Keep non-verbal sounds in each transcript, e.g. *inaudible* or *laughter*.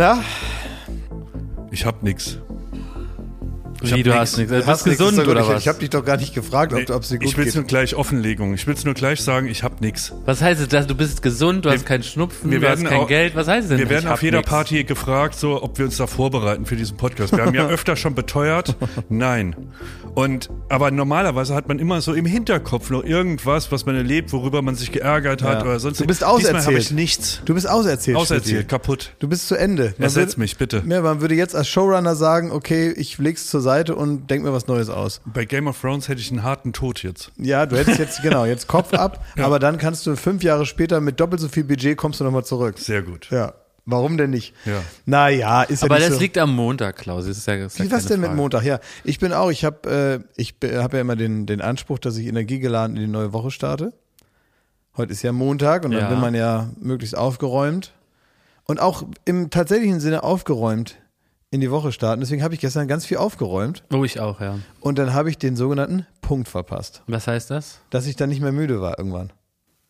Na, Ich hab nix. Ich Wie, du nix. hast nichts. Du bist nichts, gesund doch oder gut. was? Ich habe dich doch gar nicht gefragt, ob, ob es dir gut ich will's geht. nur gleich Offenlegung. Ich will's nur gleich sagen, ich hab nix. was heißt es, dass du bist gesund, du Wir- hast keinen Schnupfen, wir du hast kein auch- Geld? Was heißt es denn? Wir werden Ich auf jeder nix? Party gefragt, so, ob wir uns da vorbereiten für diesen Podcast. Wir haben ja *laughs* öfter schon beteuert, nein. Und aber normalerweise hat man immer so im Hinterkopf noch irgendwas, was man erlebt, worüber man sich geärgert hat Ja. oder sonst. Du bist Diesmal habe auserzählt. ich nichts. Du bist auserzählt. Auserzählt, kaputt. Du bist zu Ende. Man Ersetz würde- mich, bitte. Ja, man würde jetzt als Showrunner sagen, okay, ich leg's zur Seite und denk mir was Neues aus. Bei Game of Thrones hätte ich einen harten Tod jetzt. Ja, du hättest jetzt, *laughs* genau, jetzt Kopf ab, aber dann kannst du fünf Jahre später mit doppelt so viel Budget kommst du nochmal zurück. Sehr gut. Ja. Warum denn nicht? Ja. Naja, ist ja Aber nicht das so. liegt am Montag, Klaus. Ist ja, ist ja Wie was denn mit Frage. Montag? Ja, ich bin auch, ich habe äh, ich habe ja immer den, den Anspruch, dass ich energiegeladen in die neue Woche starte. Heute ist ja Montag und dann Ja. will man ja möglichst aufgeräumt und auch im tatsächlichen Sinne aufgeräumt in die Woche starten. Deswegen habe ich gestern ganz viel aufgeräumt Oh, ich auch, ja. und dann habe ich den sogenannten Punkt verpasst, Was heißt das? dass ich dann nicht mehr müde war irgendwann.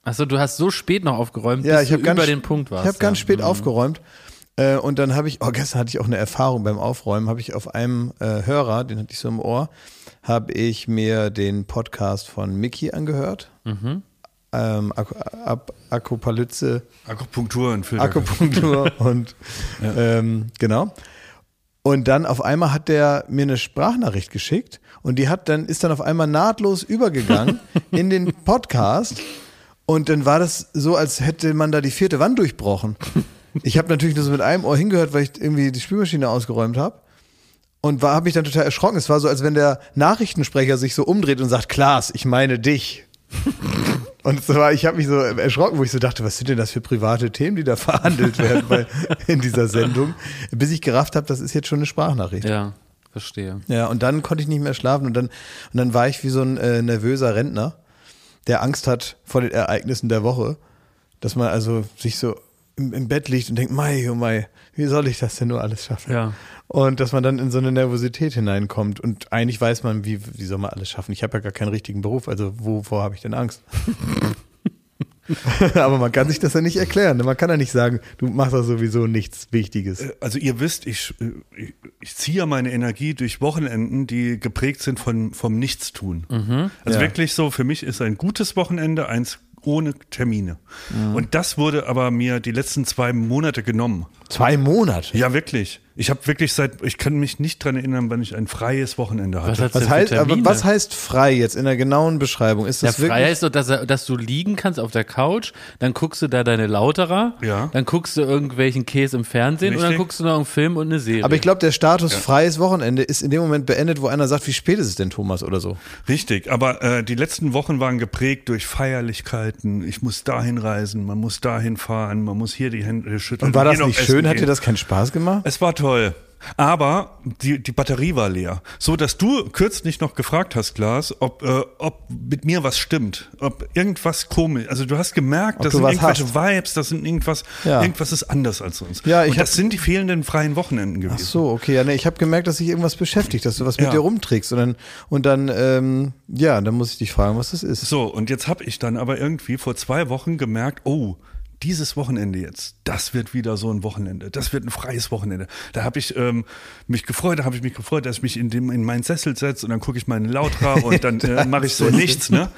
Achso, du hast so spät noch aufgeräumt, Ja, bis ich du ganz über den Punkt warst. Ich habe ganz ja. spät Mhm. aufgeräumt äh, und dann habe ich, oh gestern hatte ich auch eine Erfahrung beim Aufräumen, habe ich auf einem äh, Hörer, den hatte ich so im Ohr, habe ich mir den Podcast von Mickey angehört. Mhm. Ähm, Ak Ak Akupalyze, Akupunktur und Filter. Akupunktur und *laughs* ähm, genau. Und dann auf einmal hat der mir eine Sprachnachricht geschickt und die hat dann ist dann auf einmal nahtlos übergegangen *laughs* in den Podcast und dann war das so, als hätte man da die vierte Wand durchbrochen. Ich habe natürlich nur so mit einem Ohr hingehört, weil ich irgendwie die Spülmaschine ausgeräumt habe. Und war habe mich dann total erschrocken. Es war so, als wenn der Nachrichtensprecher sich so umdreht und sagt, Klaas, ich meine dich. Und es war, ich habe mich so erschrocken, wo ich so dachte, was sind denn das für private Themen, die da *laughs* verhandelt werden bei, in dieser Sendung, bis ich gerafft habe, das ist jetzt schon eine Sprachnachricht. Ja. Ja, verstehe. und dann konnte ich nicht mehr schlafen und dann, und dann war ich wie so ein äh, nervöser Rentner, der Angst hat vor den Ereignissen der Woche, dass man also sich so im, im Bett liegt und denkt, Mai, oh Mai, wie soll ich das denn nur alles schaffen? Ja. Und dass man dann in so eine Nervosität hineinkommt. Und eigentlich weiß man, wie, wie soll man alles schaffen. Ich habe ja gar keinen richtigen Beruf, also wovor habe ich denn Angst? *laughs* Aber man kann sich das ja nicht erklären. Man kann ja nicht sagen, du machst doch sowieso nichts Wichtiges. Also ihr wisst, ich, äh, ich, ich ziehe ja meine Energie durch Wochenenden, die geprägt sind von, vom Nichtstun. Also Ja. wirklich so, für mich ist ein gutes Wochenende eins ohne Termine. Und das wurde aber mir die letzten zwei Monate genommen. Zwei Monate. Ja, wirklich. Ich habe wirklich seit, ich kann mich nicht dran erinnern, wann ich ein freies Wochenende hatte. Was Was heißt, aber was heißt frei jetzt in der genauen Beschreibung? Ist Ja, das frei wirklich? heißt doch, dass, er- dass du liegen kannst auf der Couch, dann guckst du da deine Lauterer, Ja. dann guckst du irgendwelchen Käse im Fernsehen und dann Richtig. guckst du noch einen Film und eine Serie. Aber ich glaube, der Status freies Wochenende ist in dem Moment beendet, wo einer sagt, wie spät ist es denn, Thomas, oder so. Richtig, aber äh, die letzten Wochen waren geprägt durch Feierlichkeiten. Ich muss dahin reisen, man muss dahin fahren, man muss hier die Hände schütteln. Und war das nicht schön? Hat dir das keinen Spaß gemacht? Es war toll. Aber die, die Batterie war leer. So dass du kürzlich noch gefragt hast, Klaas, ob, äh, ob mit mir was stimmt. Ob irgendwas komisch. Also du hast gemerkt, Ob das du sind irgendwelche hast. Vibes, das sind irgendwas, Ja. irgendwas ist anders als sonst. Ja, ich Und das sind die fehlenden freien Wochenenden gewesen. Ach so, okay. Ja, nee, ich habe gemerkt, dass sich irgendwas beschäftigt, dass du was mit Ja. dir rumträgst. Und dann, und dann ähm, ja, dann muss ich dich fragen, was das ist. So, und jetzt habe ich dann aber irgendwie vor zwei Wochen gemerkt, oh, dieses Wochenende jetzt, das wird wieder so ein Wochenende, das wird ein freies Wochenende. Da habe ich ähm, mich gefreut, da habe ich mich gefreut, dass ich mich in, dem, in meinen Sessel setze und dann gucke ich meine Lautra und dann *laughs* äh, mache ich so nichts. Ne?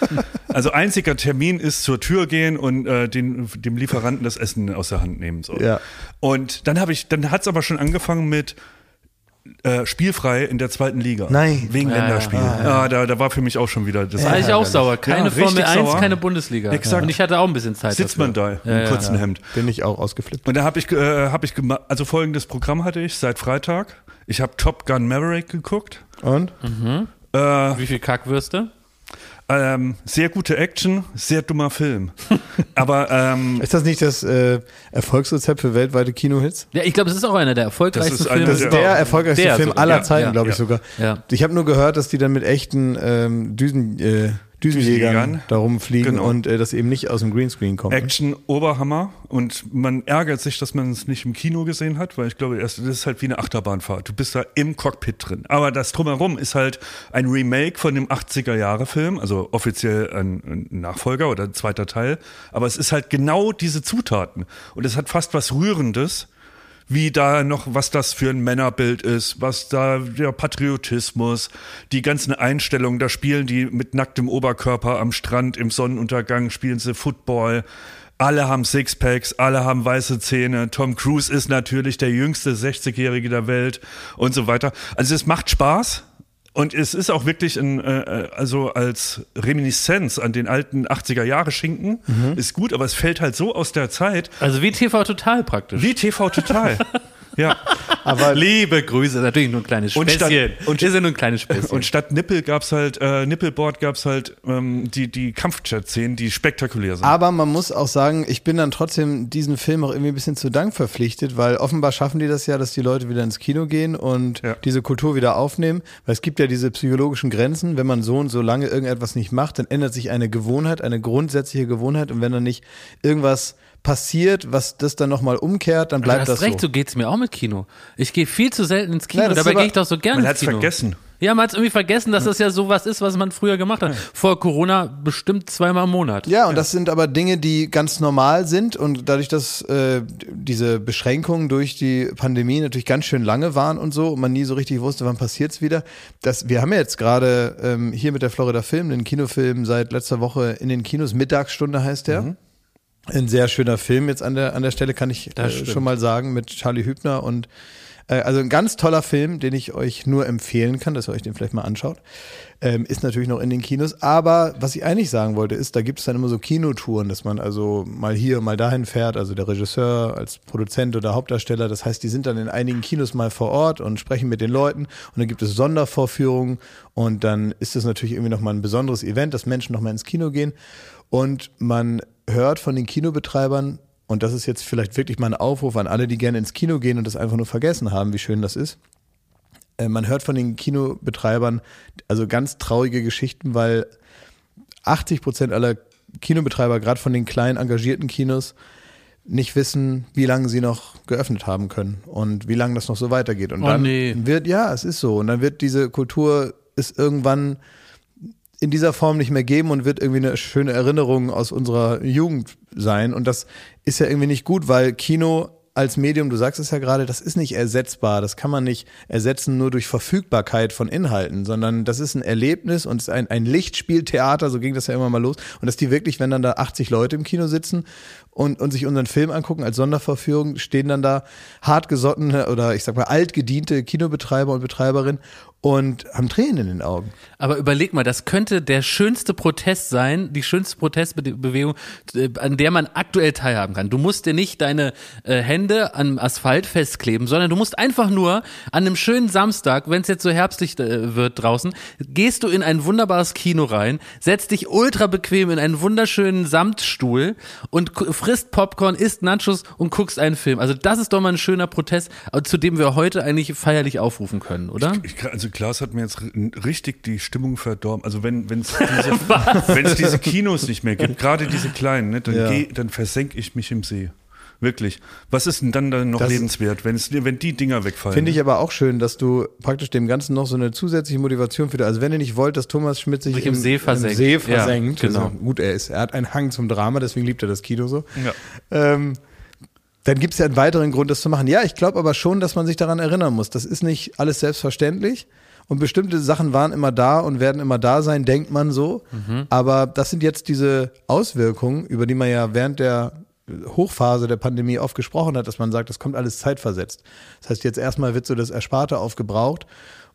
Also einziger Termin ist zur Tür gehen und äh, den, dem Lieferanten das Essen aus der Hand nehmen. So. Ja. Und dann habe ich, dann hat es aber schon angefangen mit äh, spielfrei in der zweiten Liga. Nein. Wegen Ja, ja. Länderspiel. Ah, da, da war für mich auch schon wieder das. war ich auch sauer. Keine Ja, Formel richtig 1, sauer. keine Bundesliga. Exakt. Und ich hatte auch ein bisschen Zeit. sitzt dafür. man da Ja, im ja. kurzen Hemd. Bin ich auch ausgeflippt. Und da habe ich, äh, hab ich gemacht, also folgendes Programm hatte ich seit Freitag. Ich habe Top Gun Maverick geguckt. Und? Äh, Wie viel Kackwürste? Ähm, sehr gute Action, sehr dummer Film. *laughs* Aber ähm, Ist das nicht das äh, Erfolgsrezept für weltweite Kinohits? Ja, ich glaube, es ist auch einer der erfolgreichsten Das Filme. Das ist Ja. der erfolgreichste Der Film sogar. aller Ja, Zeiten, ja, glaube ich ja. sogar. Ja. Ich habe nur gehört, dass die dann mit echten ähm, Düsen, äh, Düsenjägern Düsenjägern. da rumfliegen Genau. und äh, das eben nicht aus dem Greenscreen kommt. Action Oberhammer und man ärgert sich, dass man es nicht im Kino gesehen hat, weil ich glaube, das ist halt wie eine Achterbahnfahrt. Du bist da im Cockpit drin. Aber das drumherum ist halt ein Remake von dem 80er Jahre Film, also offiziell ein, ein Nachfolger oder ein zweiter Teil. Aber es ist halt genau diese Zutaten und es hat fast was Rührendes. Wie da noch, was das für ein Männerbild ist, was da der Patriotismus, die ganzen Einstellungen, da spielen die mit nacktem Oberkörper am Strand im Sonnenuntergang, spielen sie Football. Alle haben Sixpacks, alle haben weiße Zähne. Tom Cruise ist natürlich der jüngste 60-Jährige der Welt und so weiter. Also es macht Spaß. Und es ist auch wirklich ein, äh, also als Reminiszenz an den alten 80er Jahre Schinken, ist gut, aber es fällt halt so aus der Zeit, Also wie TV Total praktisch. wie TV Total. *laughs* ja. Aber Liebe Grüße, natürlich nur ein kleines Und statt- Späßchen. und- wir sind nur ein kleines Späßchen. Und statt Nippel gab's halt, äh, Nippelboard gab's halt ähm, die, die Kampfjet-Szenen, die spektakulär sind. Aber man muss auch sagen, ich bin dann trotzdem diesem Film auch irgendwie ein bisschen zu Dank verpflichtet, weil offenbar schaffen die das ja, dass die Leute wieder ins Kino gehen und Ja. diese Kultur wieder aufnehmen. Weil es gibt ja diese psychologischen Grenzen, wenn man so und so lange irgendetwas nicht macht, dann ändert sich eine Gewohnheit, eine grundsätzliche Gewohnheit und wenn dann nicht irgendwas passiert, was das dann nochmal umkehrt, dann du bleibt hast das recht, so. so geht's mir auch mit Kino. Ich gehe viel zu selten ins Kino, ist dabei gehe ich doch so gerne Man ins hat's Kino. vergessen. Ja, man hat irgendwie vergessen, dass das ja sowas ist, was man früher gemacht hat. Vor Corona bestimmt zweimal im Monat. Ja, und das sind aber Dinge, die ganz normal sind und dadurch, dass äh, diese Beschränkungen durch die Pandemie natürlich ganz schön lange waren und so und man nie so richtig wusste, wann passiert's wieder. Das, wir haben ja jetzt gerade ähm, hier mit der Florida Film, den Kinofilm seit letzter Woche in den Kinos, Mittagsstunde heißt der. Ein sehr schöner Film jetzt an der, an der Stelle, kann ich Das äh, schon mal sagen, mit Charlie Hübner und äh, also ein ganz toller Film, den ich euch nur empfehlen kann, dass ihr euch den vielleicht mal anschaut. Ähm, ist natürlich noch in den Kinos. Aber was ich eigentlich sagen wollte, ist, da gibt es dann immer so Kinotouren, dass man also mal hier, mal dahin fährt. Also der Regisseur als Produzent oder Hauptdarsteller. Das heißt, die sind dann in einigen Kinos mal vor Ort und sprechen mit den Leuten. Und dann gibt es Sondervorführungen. Und dann ist es natürlich irgendwie nochmal ein besonderes Event, dass Menschen nochmal ins Kino gehen. Und man hört von den Kinobetreibern, und das ist jetzt vielleicht wirklich mal ein Aufruf an alle, die gerne ins Kino gehen und das einfach nur vergessen haben, wie schön das ist. Äh, Man hört von den Kinobetreibern also ganz traurige Geschichten, weil 80 Prozent aller Kinobetreiber, gerade von den kleinen engagierten Kinos, nicht wissen, wie lange sie noch geöffnet haben können und wie lange das noch so weitergeht. Und Oh, dann nee. wird, ja, es ist so. Und dann wird diese Kultur ist irgendwann in dieser Form nicht mehr geben und wird irgendwie eine schöne Erinnerung aus unserer Jugend sein. Und das ist ja irgendwie nicht gut, weil Kino als Medium, du sagst es ja gerade, das ist nicht ersetzbar. Das kann man nicht ersetzen nur durch Verfügbarkeit von Inhalten, sondern das ist ein Erlebnis und ein, ein Lichtspieltheater, so ging das ja immer mal los. Und dass die wirklich, wenn dann da 80 Leute im Kino sitzen und, und sich unseren Film angucken als Sonderverführung, stehen dann da hartgesottene oder ich sag mal altgediente Kinobetreiber und Betreiberinnen und haben Tränen in den Augen. Aber überleg mal, das könnte der schönste Protest sein, die schönste Protestbewegung, äh, an der man aktuell teilhaben kann. Du musst dir nicht deine äh, Hände am Asphalt festkleben, sondern du musst einfach nur an einem schönen Samstag, wenn es jetzt so herbstlich äh, wird draußen, gehst du in ein wunderbares Kino rein, setzt dich ultra bequem in einen wunderschönen Samtstuhl und frisst Popcorn, isst Nachos und guckst einen Film. Also das ist doch mal ein schöner Protest, äh, zu dem wir heute eigentlich feierlich aufrufen können, oder? Ich, also Klaas hat mir jetzt richtig die Stimmung verdorben. Also wenn wenn es *laughs* diese, diese Kinos nicht mehr gibt, gerade diese kleinen, ne, dann, Ja. geh, dann versenke ich mich im See. Wirklich. Was ist denn dann, dann noch Das- lebenswert, wenn, die Dinger wegfallen? Finde ich aber auch schön, dass du praktisch dem Ganzen noch so eine zusätzliche Motivation für Also wenn ihr nicht wollt, dass Thomas Schmidt sich, Sich im See versenkt. See Ja, versenkt genau. also gut, er ist, er hat einen Hang zum Drama, deswegen liebt er das Kino so. Ja. Ähm, dann gibt es ja einen weiteren Grund, das zu machen. Ja, ich glaube aber schon, dass man sich daran erinnern muss. Das ist nicht alles selbstverständlich. Und bestimmte Sachen waren immer da und werden immer da sein, denkt man so. Aber das sind jetzt diese Auswirkungen, über die man ja während der Hochphase der Pandemie oft gesprochen hat, dass man sagt, das kommt alles zeitversetzt. Das heißt, jetzt erstmal wird so das Ersparte aufgebraucht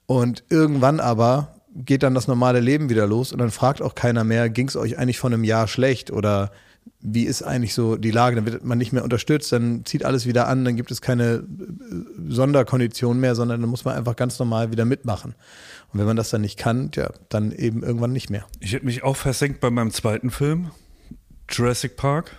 und irgendwann aber geht dann das normale Leben wieder los und dann fragt auch keiner mehr, ging es euch eigentlich vor einem Jahr schlecht oder wie ist eigentlich so die Lage? Dann wird man nicht mehr unterstützt, dann zieht alles wieder an, dann gibt es keine äh, Sonderkondition mehr, sondern dann muss man einfach ganz normal wieder mitmachen. Und wenn man das dann nicht kann, ja, dann eben irgendwann nicht mehr. Ich hätte mich auch versenkt bei meinem zweiten Film, Jurassic Park.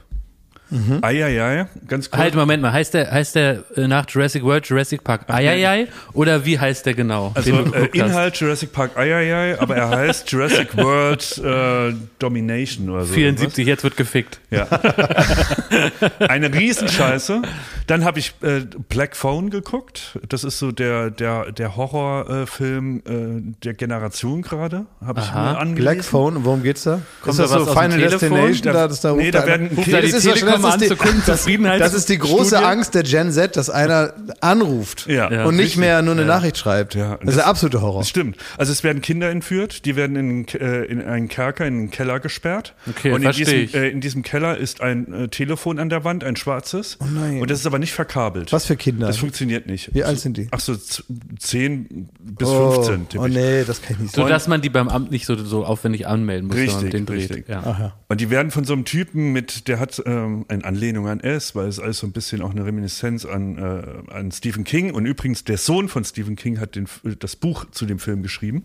Mhm. Eieiei, ganz kurz. Halt, Moment mal, heißt der, heißt der äh, nach Jurassic World Jurassic Park Eieiei oder wie heißt der genau? Also äh, hast? Inhalt Jurassic Park Eieiei, aber er heißt Jurassic World äh, Domination oder so. 74, jetzt wird gefickt. Ja. *laughs* Eine Riesenscheiße. Dann habe ich äh, Black Phone geguckt. Das ist so der, der, der Horrorfilm äh, der Generation gerade. Habe ich Aha. mir angelesen. Black Phone, worum geht's da? Kommt ist das da so was aus dem Final Telefon? Destination? Da, dass da nee, da werden da die das ist wahrscheinlich doch mal an die, zur Kundenzufriedenheit. Das, das ist die große Studie. Angst der Gen Z, dass einer anruft Ja. Ja, und nicht richtig. mehr nur eine Nachricht schreibt. Ja, das ist der absolute Horror. Das stimmt. Also es werden Kinder entführt, die werden in, äh, in einen Kerker, in einen Keller gesperrt. Okay, und in diesem, ich. äh, in diesem Keller ist ein äh, Telefon an der Wand, ein schwarzes. Oh nein. Und das ist aber nicht verkabelt. Was für Kinder? Das funktioniert nicht. Wie alt sind die? Ach so, z- 10 bis oh, 15. tippe oh nee, das kann ich nicht So, sagen. dass man die beim Amt nicht so, so aufwendig anmelden muss, Richtig, den dreht. richtig. Ja. Ach ja. Und die werden von so einem Typen mit, der hat ähm, eine Anlehnung an S, weil es alles so ein bisschen auch eine Reminiszenz an, äh, an Stephen King. Und übrigens, der Sohn von Stephen King hat den, das Buch zu dem Film geschrieben.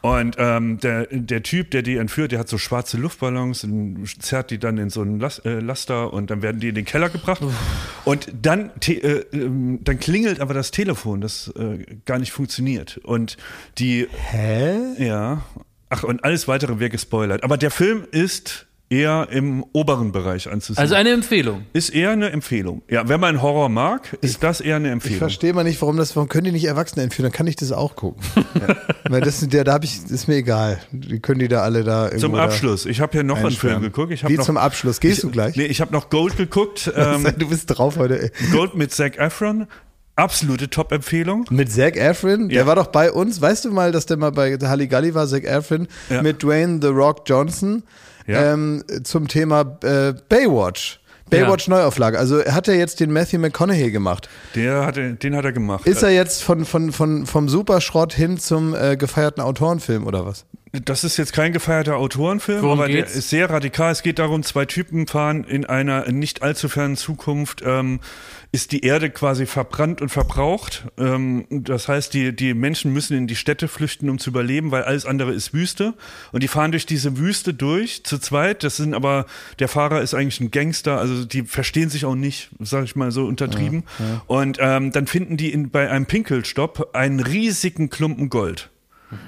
Und ähm, der, der Typ, der die entführt, der hat so schwarze Luftballons und zerrt die dann in so einen Las äh, Laster und dann werden die in den Keller gebracht. Und dann, äh, ähm, dann klingelt aber das Telefon, das äh, gar nicht funktioniert. Und die Hä? ja. Ach, und alles weitere wäre gespoilert. Aber der Film ist eher im oberen Bereich anzusehen. Also eine Empfehlung. ist eher eine Empfehlung. Ja, wenn man Horror mag, ist das eher eine Ich Empfehlung. verstehe mal nicht, warum das, warum können die nicht Erwachsene entführen? Dann kann ich das auch gucken. *laughs* Weil das sind der, da habe ich, ist mir egal. Die können die da alle da irgendwo Zum Abschluss. Ich habe hier noch einen Film geguckt. Ich Wie noch, zum Abschluss? Gehst ich, du gleich? Nee, ich habe noch Gold geguckt. *laughs* Ähm, du bist drauf heute. Ey. Gold mit Zac Efron. Absolute Top-Empfehlung. Mit Zac Efron, der Ja. war doch bei uns. Weißt du mal, dass der mal bei Halligalli war, Zac Efron, Ja. mit Dwayne The Rock Johnson Ja. ähm, zum Thema äh, Baywatch. Baywatch Neuauflage. Also er hat ja jetzt den Matthew McConaughey gemacht. Der hat, den hat er gemacht. Ist er jetzt von, von, von, vom Superschrott hin zum äh, gefeierten Autorenfilm oder was? Das ist jetzt kein gefeierter Autorenfilm, Worum aber geht's? der ist sehr radikal. Es geht darum, zwei Typen fahren in einer nicht allzu fernen Zukunft, ähm, ist die Erde quasi verbrannt und verbraucht. Ähm, das heißt, die, die Menschen müssen in die Städte flüchten, um zu überleben, weil alles andere ist Wüste. Und die fahren durch diese Wüste durch, zu zweit. Das sind aber, der Fahrer ist eigentlich ein Gangster, also die verstehen sich auch nicht, sag ich mal so untertrieben. Und ähm, dann finden die in, bei einem Pinkelstopp einen riesigen Klumpen Gold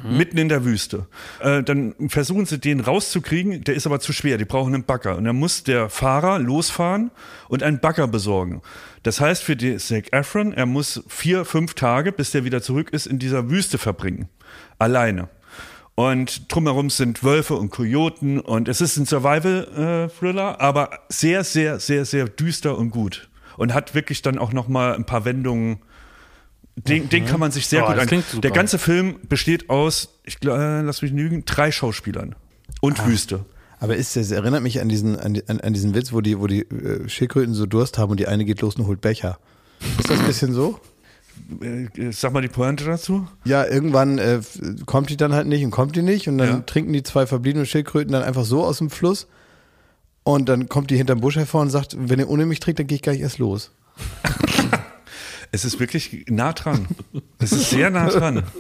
mitten in der Wüste. Äh, dann versuchen sie den rauszukriegen, der ist aber zu schwer, die brauchen einen Bagger. Und dann muss der Fahrer losfahren und einen Bagger besorgen. Das heißt für die Zac Efron, er muss vier, fünf Tage, bis der wieder zurück ist, in dieser Wüste verbringen. Alleine. Und drumherum sind Wölfe und Kojoten und es ist ein Survival-Thriller, aber sehr, sehr, sehr, sehr düster und gut. Und hat wirklich dann auch noch mal ein paar Wendungen. Den, den kann man sich sehr Oh, gut an. Der ganze Film besteht aus, ich glaub, äh, lass mich lügen, drei Schauspielern und Ah. Wüste. Aber ist das erinnert mich an diesen, an, an, diesen Witz, wo die, wo die äh, Schildkröten so Durst haben und die eine geht los und holt Becher. Ist das ein bisschen so? Äh, Sag mal die Pointe dazu. Ja, irgendwann äh, kommt die dann halt nicht und kommt die nicht und dann Ja. trinken die zwei verbliebenen Schildkröten dann einfach so aus dem Fluss und dann kommt die hinterm Busch hervor und sagt, wenn ihr ohne mich trinkt, dann gehe ich gar nicht erst los. *laughs* Es ist wirklich nah dran. Es ist sehr nah dran. *laughs*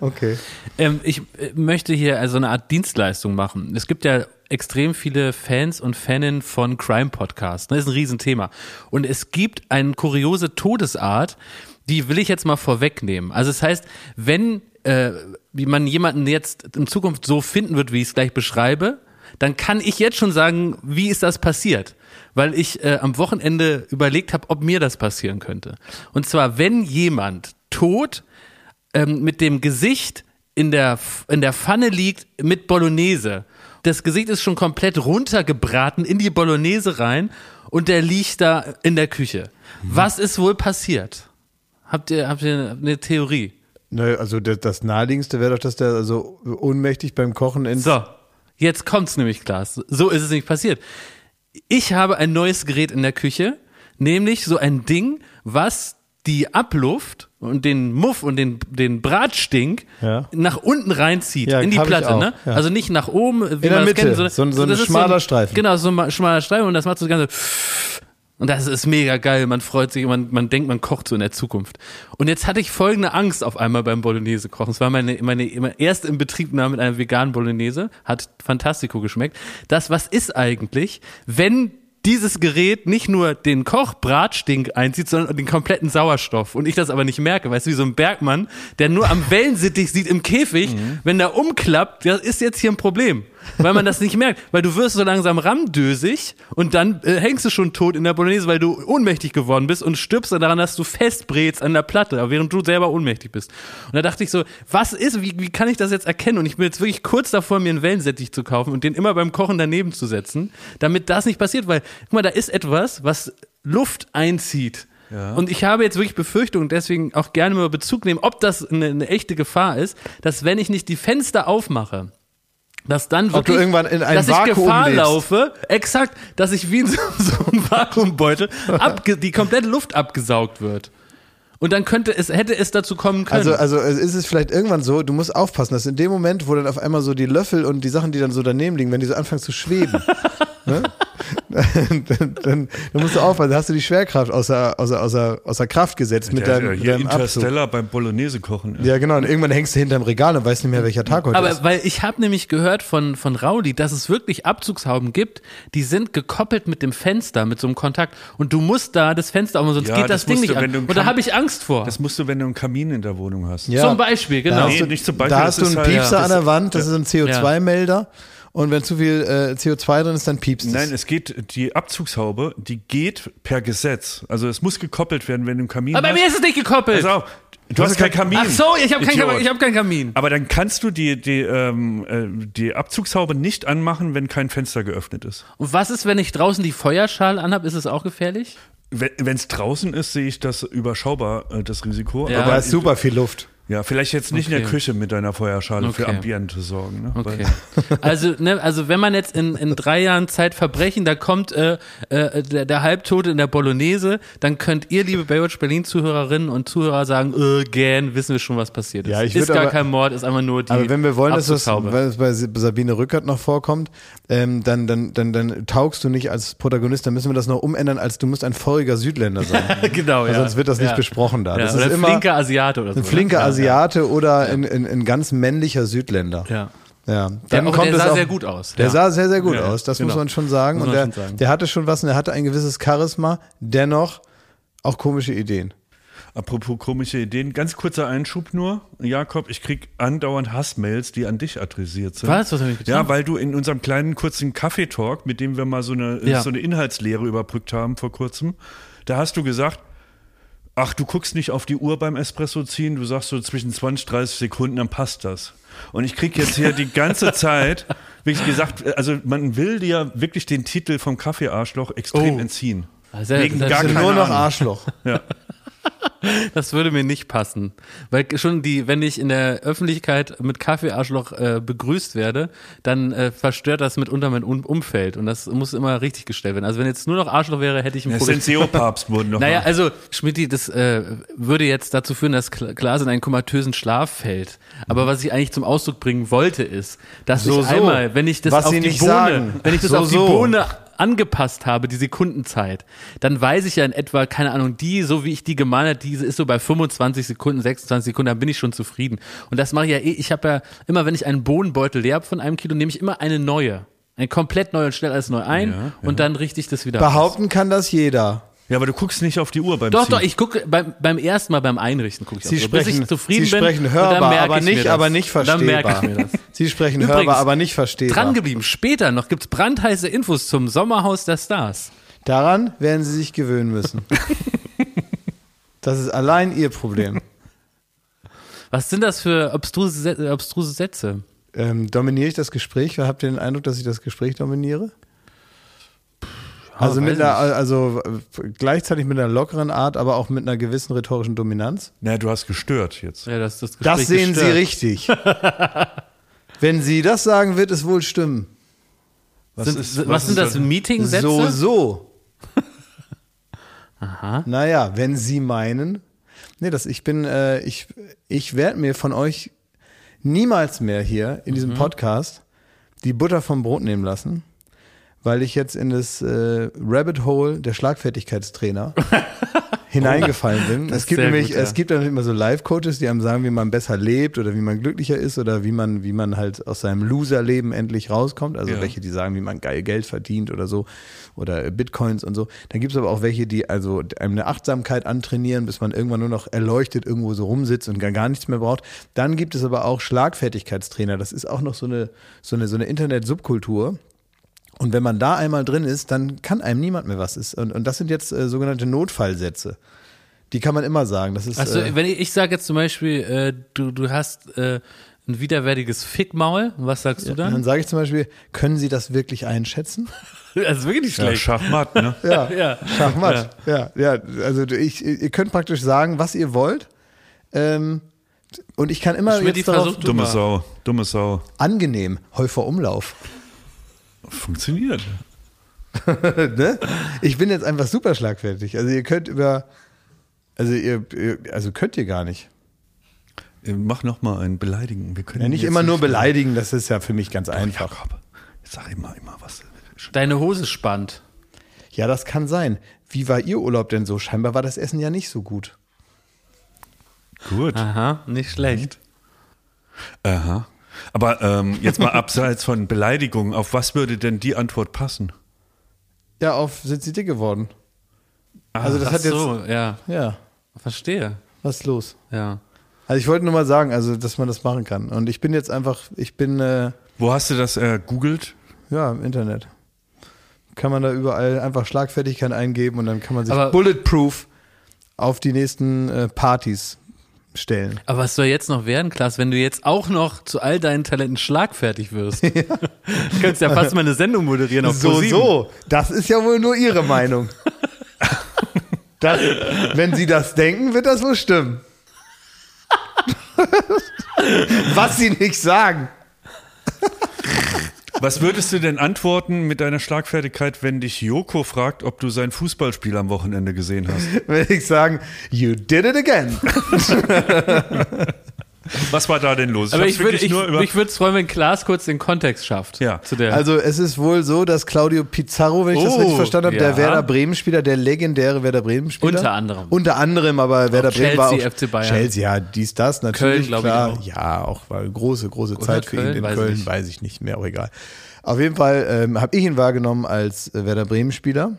Okay. Ähm, ich äh, möchte hier also eine Art Dienstleistung machen. Es gibt ja extrem viele Fans und Faninnen von Crime-Podcasts. Das ist ein Riesenthema. Und es gibt eine kuriose Todesart, die will ich jetzt mal vorwegnehmen. Also es heißt, wenn äh, wie man jemanden jetzt in Zukunft so finden wird, wie ich es gleich beschreibe, dann kann ich jetzt schon sagen, wie ist das passiert? Weil ich äh, am Wochenende überlegt habe, ob mir das passieren könnte. Und zwar, wenn jemand tot ähm, mit dem Gesicht in der, in der Pfanne liegt mit Bolognese. Das Gesicht ist schon komplett runtergebraten in die Bolognese rein und der liegt da in der Küche. Was ist wohl passiert? Habt ihr, habt ihr eine Theorie? Nö, also das, das naheliegendste wäre doch, dass der also ohnmächtig beim Kochen ins So, jetzt kommt's nämlich, Klaas. So ist es nicht passiert. Ich habe ein neues Gerät in der Küche, nämlich so ein Ding, was die Abluft und den Muff und den, den Bratstink Ja. nach unten reinzieht Ja, in die Platte, ne? ja. Also nicht nach oben, wie der man Mitte, das kennt, so ein- so ein das ist schmaler Streifen. Genau, so ein ma- schmaler Streifen und das macht so das ganze und das ist mega geil. Man freut sich, man, man denkt, man kocht so in der Zukunft. Und jetzt hatte ich folgende Angst auf einmal beim Bolognese kochen. Es war meine, meine, meine erste Inbetriebnahme mit einer veganen Bolognese. Hat fantastico geschmeckt. Das, was ist eigentlich, wenn dieses Gerät nicht nur den Kochbratstink einzieht, sondern den kompletten Sauerstoff. Und ich das aber nicht merke, weißt du, wie so ein Bergmann, der nur am Wellensittich sieht im Käfig, wenn der umklappt, das ist jetzt hier ein Problem. Weil man das nicht merkt, weil du wirst so langsam ramdösig und dann äh, hängst du schon tot in der Bolognese, weil du ohnmächtig geworden bist und stirbst dann daran, dass du festbrätst an der Platte, während du selber ohnmächtig bist. Und da dachte ich so, was ist, wie, wie kann ich das jetzt erkennen? Und ich bin jetzt wirklich kurz davor, mir einen Wellensättich zu kaufen und den immer beim Kochen daneben zu setzen, damit das nicht passiert, weil, guck mal, da ist etwas, was Luft einzieht. Ja. Und ich habe jetzt wirklich Befürchtungen, deswegen auch gerne mal Bezug nehmen, ob das eine, eine echte Gefahr ist, dass wenn ich nicht die Fenster aufmache, dass dann Ob wirklich, du irgendwann in ein dass ich Vakuum Gefahr lebst. laufe, exakt, dass ich wie in *laughs* so, so einem Vakuumbeutel die komplette Luft abgesaugt wird. Und dann könnte es, hätte es dazu kommen können. Also, also es ist es vielleicht irgendwann so, du musst aufpassen, dass in dem Moment, wo dann auf einmal so die Löffel und die Sachen, die dann so daneben liegen, wenn die so anfangen zu schweben, *laughs* ne? *laughs* dann, dann, dann musst du aufpassen, dann hast du die Schwerkraft außer, außer, außer, außer Kraft gesetzt mit deinem, hier deinem Abzug. Interstellar beim Bolognese kochen. Ja, genau. Und irgendwann hängst du hinterm Regal und weißt nicht mehr, welcher Tag heute ist. Aber weil ich habe nämlich gehört von, von Rauli, dass es wirklich Abzugshauben gibt, die sind gekoppelt mit dem Fenster, mit so einem Kontakt. Und du musst da das Fenster aufmachen, sonst Ja, geht das, das Ding nicht du, an. Und da habe ich Angst vor. Das musst du, wenn du einen Kamin in der Wohnung hast. Ja. Zum Beispiel, Da genau. hast Nee, du, nicht zum Beispiel, da hast du einen halt- Piepser ja, an der Wand, das ist ein CO2-Melder. Und wenn zu viel äh, CO2 drin ist, dann piepst es. Nein, es geht, die Abzugshaube, die geht per Gesetz. Also es muss gekoppelt werden, wenn du einen Kamin Aber bei hast. mir ist es nicht gekoppelt. Pass auf, du hast keinen Kamin. Ach so, ich habe keinen. Kamin. Ich hab keinen Kamin. Aber dann kannst du die, die, ähm, äh, die Abzugshaube nicht anmachen, wenn kein Fenster geöffnet ist. Und was ist, wenn ich draußen die Feuerschale anhab? Ist es auch gefährlich? Wenn es draußen ist, sehe ich das überschaubar, äh, das Risiko. Ja. da Aber ist super viel Luft. Ja, vielleicht jetzt nicht in der Okay. Küche mit deiner Feuerschale für Okay. Ambiente sorgen. Ne? Okay. Also, ne, also wenn man jetzt in, in drei Jahren Zeit verbrechen, da kommt äh, äh, der, der Halbtote in der Bolognese, dann könnt ihr, liebe Baywatch Berlin Zuhörerinnen und Zuhörer sagen, äh, gern, wissen wir schon, was passiert ist. Ja, ich ist gar aber- kein Mord, ist einfach nur die Aber wenn wir wollen, dass weil es bei Sabine Rückert noch vorkommt, ähm, dann, dann, dann, dann taugst du nicht als Protagonist, dann müssen wir das noch umändern, als du musst ein feuriger Südländer sein. *laughs* genau, ja. sonst wird das nicht ja. besprochen da. Ja, Das oder ist ein immer flinker Asiate oder so. ein flinker ne? Ja, Asiate oder ein, ein, ein ganz männlicher Südländer. Ja. Ja, Der, dann auch, kommt der sah auch, sehr gut aus. Der ja. sah sehr, sehr gut Ja, aus, das genau. muss man schon sagen. Und der, schon sagen. der hatte schon was und er hatte ein gewisses Charisma, dennoch auch komische Ideen. Apropos komische Ideen, ganz kurzer Einschub nur. Jakob, ich krieg andauernd Hassmails, die an dich adressiert sind. Was? Was hab ich getan? Ja, weil du in unserem kleinen kurzen Kaffeetalk, mit dem wir mal so eine, Ja. so eine Inhaltslehre überbrückt haben vor kurzem, da hast du gesagt, ach, du guckst nicht auf die Uhr beim Espresso ziehen, du sagst so zwischen 20, 30 Sekunden, dann passt das. Und ich krieg jetzt hier die ganze *laughs* Zeit, wirklich gesagt, also man will dir wirklich den Titel vom Kaffeearschloch extrem Oh. entziehen. Also, Wegen gar Nur noch Ahnung. Arschloch. *laughs* *laughs* Das würde mir nicht passen. Weil schon die, wenn ich in der Öffentlichkeit mit Kaffeearschloch äh, begrüßt werde, dann äh, verstört das mitunter mein um Umfeld. Und das muss immer richtig gestellt werden. Also wenn jetzt nur noch Arschloch wäre, hätte ich ein Der Problem. Senseo-Papst *laughs* wurden noch Naja, mal. also Schmidti, das äh, würde jetzt dazu führen, dass Kla- Klaas in einen komatösen Schlaf fällt. Aber was ich eigentlich zum Ausdruck bringen wollte, ist, dass So, ich einmal, wenn ich das Was auf die Bohne, sagen. wenn ich das So, auf die. Bohne angepasst habe, die Sekundenzeit, dann weiß ich ja in etwa, keine Ahnung, die, so wie ich die gemahlen habe, diese ist so bei 25 Sekunden, 26 Sekunden, dann bin ich schon zufrieden. Und das mache ich ja eh, ich habe ja immer, wenn ich einen Bohnenbeutel leer habe von einem Kilo, nehme ich immer eine neue. Eine komplett neue und stelle alles neu ein Ja, und dann richte ich das wieder aus. Behaupten kann das jeder. Ja, aber du guckst nicht auf die Uhr beim Doch, Ziehen. doch, ich gucke beim, beim ersten Mal beim Einrichten gucke ich Sie auf Uhr, bis sprechen, ich zufrieden Sie bin. sprechen hörbar, merke aber nicht, aber nicht Dann merke verstehbar. ich mir das. Sie sprechen Übrigens, hörbar, aber nicht verstehbar. Dran geblieben. Später noch gibt's brandheiße Infos zum Sommerhaus der Stars. Daran werden Sie sich gewöhnen müssen. *laughs* Das ist allein Ihr Problem. Was sind das für obstruse, obstruse Sätze? Ähm, dominiere ich das Gespräch? Habt ihr den Eindruck, dass ich das Gespräch dominiere? Also, weiß mit einer, also äh, gleichzeitig mit einer lockeren Art, aber auch mit einer gewissen rhetorischen Dominanz. Na, du hast gestört jetzt. Ja, das, das, Das sehen Sie gestört. richtig. *laughs* Wenn Sie das sagen, wird es wohl stimmen. Was, Sind, was, sind das? Meeting-Sätze? So, so. *laughs* Aha. Naja, wenn Sie meinen, nee, das, ich bin, äh, ich, ich werde mir von euch niemals mehr hier in Mhm. diesem Podcast die Butter vom Brot nehmen lassen, weil ich jetzt in das äh, Rabbit Hole der Schlagfertigkeitstrainer *laughs* hineingefallen bin. Das Es gibt nämlich, gut, ja. es gibt dann immer so Live-Coaches, die einem sagen, wie man besser lebt oder wie man glücklicher ist oder wie man, wie man halt aus seinem Loser-Leben endlich rauskommt. Also Ja. welche, die sagen, wie man geil Geld verdient oder so oder äh, Bitcoins und so. Dann gibt es aber auch welche, die also einem eine Achtsamkeit antrainieren, bis man irgendwann nur noch erleuchtet irgendwo so rumsitzt und gar, gar nichts mehr braucht. Dann gibt es aber auch Schlagfertigkeitstrainer. Das ist auch noch so eine, so eine, so eine Internet-Subkultur. Und wenn man da einmal drin ist, dann kann einem niemand mehr was ist. Und, und das sind jetzt äh, sogenannte Notfallsätze. Die kann man immer sagen. Das ist Also, äh, wenn ich, ich sage jetzt zum Beispiel, äh, du, du hast äh, ein widerwärtiges Fickmaul, was sagst du dann dann? sage ich zum Beispiel, können Sie das wirklich einschätzen? *laughs* Das ist wirklich nicht Ja, schlecht. Schachmatt, ne? Ja, *laughs* Ja. Schachmatt. Ja, ja. Also ich, ihr könnt praktisch sagen, was ihr wollt. Ähm, und ich kann immer Ich will die jetzt darauf Dumme. Sau, dumme Sau. angenehm, Häufer Umlauf. Funktioniert. *laughs* ne? Ich bin jetzt einfach super schlagfertig. Also ihr könnt über, also ihr, also könnt ihr gar nicht. Äh, Mach noch mal ein Beleidigen. Wir können Ja, nicht immer nur nicht- beleidigen, das ist ja für mich ganz einfach. Jakob, jetzt sag immer, immer was. Deine Hose spannt. Ja, das kann sein. Wie war Ihr Urlaub denn so? Scheinbar war das Essen ja nicht so gut. Gut. Aha, nicht schlecht. Aha. Aber ähm, jetzt mal *laughs* abseits von Beleidigungen, auf was würde denn die Antwort passen? Ja, auf sind Sie dick geworden. Also das Ach hat jetzt, so, ja, ja, verstehe. was ist los? Ja. Also ich wollte nur mal sagen, also dass man das machen kann. Und ich bin jetzt einfach, ich bin äh, Wo hast du das äh, googelt? ja im Internet. Kann man da überall einfach Schlagfertigkeit eingeben und dann kann man sich Aber- bulletproof auf die nächsten äh, Partys stellen. Aber was soll jetzt noch werden, Klaas, wenn du jetzt auch noch zu all deinen Talenten schlagfertig wirst? *laughs* Du könntest ja fast mal eine Sendung moderieren auf So, so. Das ist ja wohl nur Ihre Meinung. *laughs* Das, wenn Sie das denken, wird das wohl stimmen. *laughs* Was Sie nicht sagen. Was würdest du denn antworten mit deiner Schlagfertigkeit, wenn dich Joko fragt, ob du sein Fußballspiel am Wochenende gesehen hast? Würde ich sagen, you did it again. *laughs* Was war da denn los? Aber hab's ich würde ich, mich würde es freuen, wenn Klaas kurz den Kontext schafft. Ja. Zu der. Also es ist wohl so, dass Claudio Pizarro, wenn ich das Oh, richtig verstanden habe, der ja. Werder Bremen-Spieler, der legendäre Werder Bremen-Spieler. Unter anderem. Unter anderem, aber Werder Bremen war auch Chelsea, FC Bayern. Chelsea, ja, dies, das, natürlich, Köln, glaub ich, klar. auch. Ja, auch war eine große, große Zeit für Köln, ihn in weiß ich Köln, nicht. weiß ich nicht mehr, auch egal. Auf jeden Fall ähm, habe ich ihn wahrgenommen als äh, Werder Bremen-Spieler.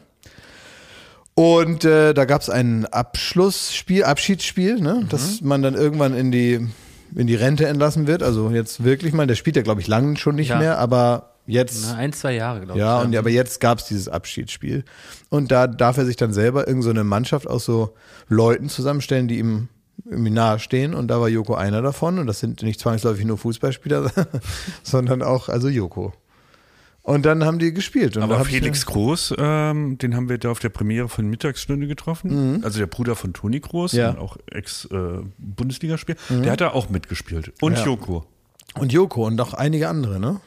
Und äh, da gab es ein Abschlussspiel, Abschiedsspiel, ne, Mhm. dass man dann irgendwann in die, in die Rente entlassen wird. Also jetzt wirklich mal, der spielt ja, glaube ich, lange schon nicht Ja. mehr, aber jetzt. Na, ein, zwei Jahre, glaube Ja, ich. und aber jetzt gab es dieses Abschiedsspiel. Und da darf er sich dann selber irgend so eine Mannschaft aus so Leuten zusammenstellen, die ihm irgendwie nahe stehen. Und da war Joko einer davon. Und das sind nicht zwangsläufig nur Fußballspieler, *laughs* sondern auch also Joko. Und dann haben die gespielt. Und da Aber Felix Groß, ähm, den haben wir da auf der Premiere von Mittagsstunde getroffen. Also der Bruder von Toni Groß, Mhm. Ja. Mhm. auch Ex-Bundesligaspieler. Der hat da auch mitgespielt. Und Ja. Joko. und Joko und noch einige andere, ne?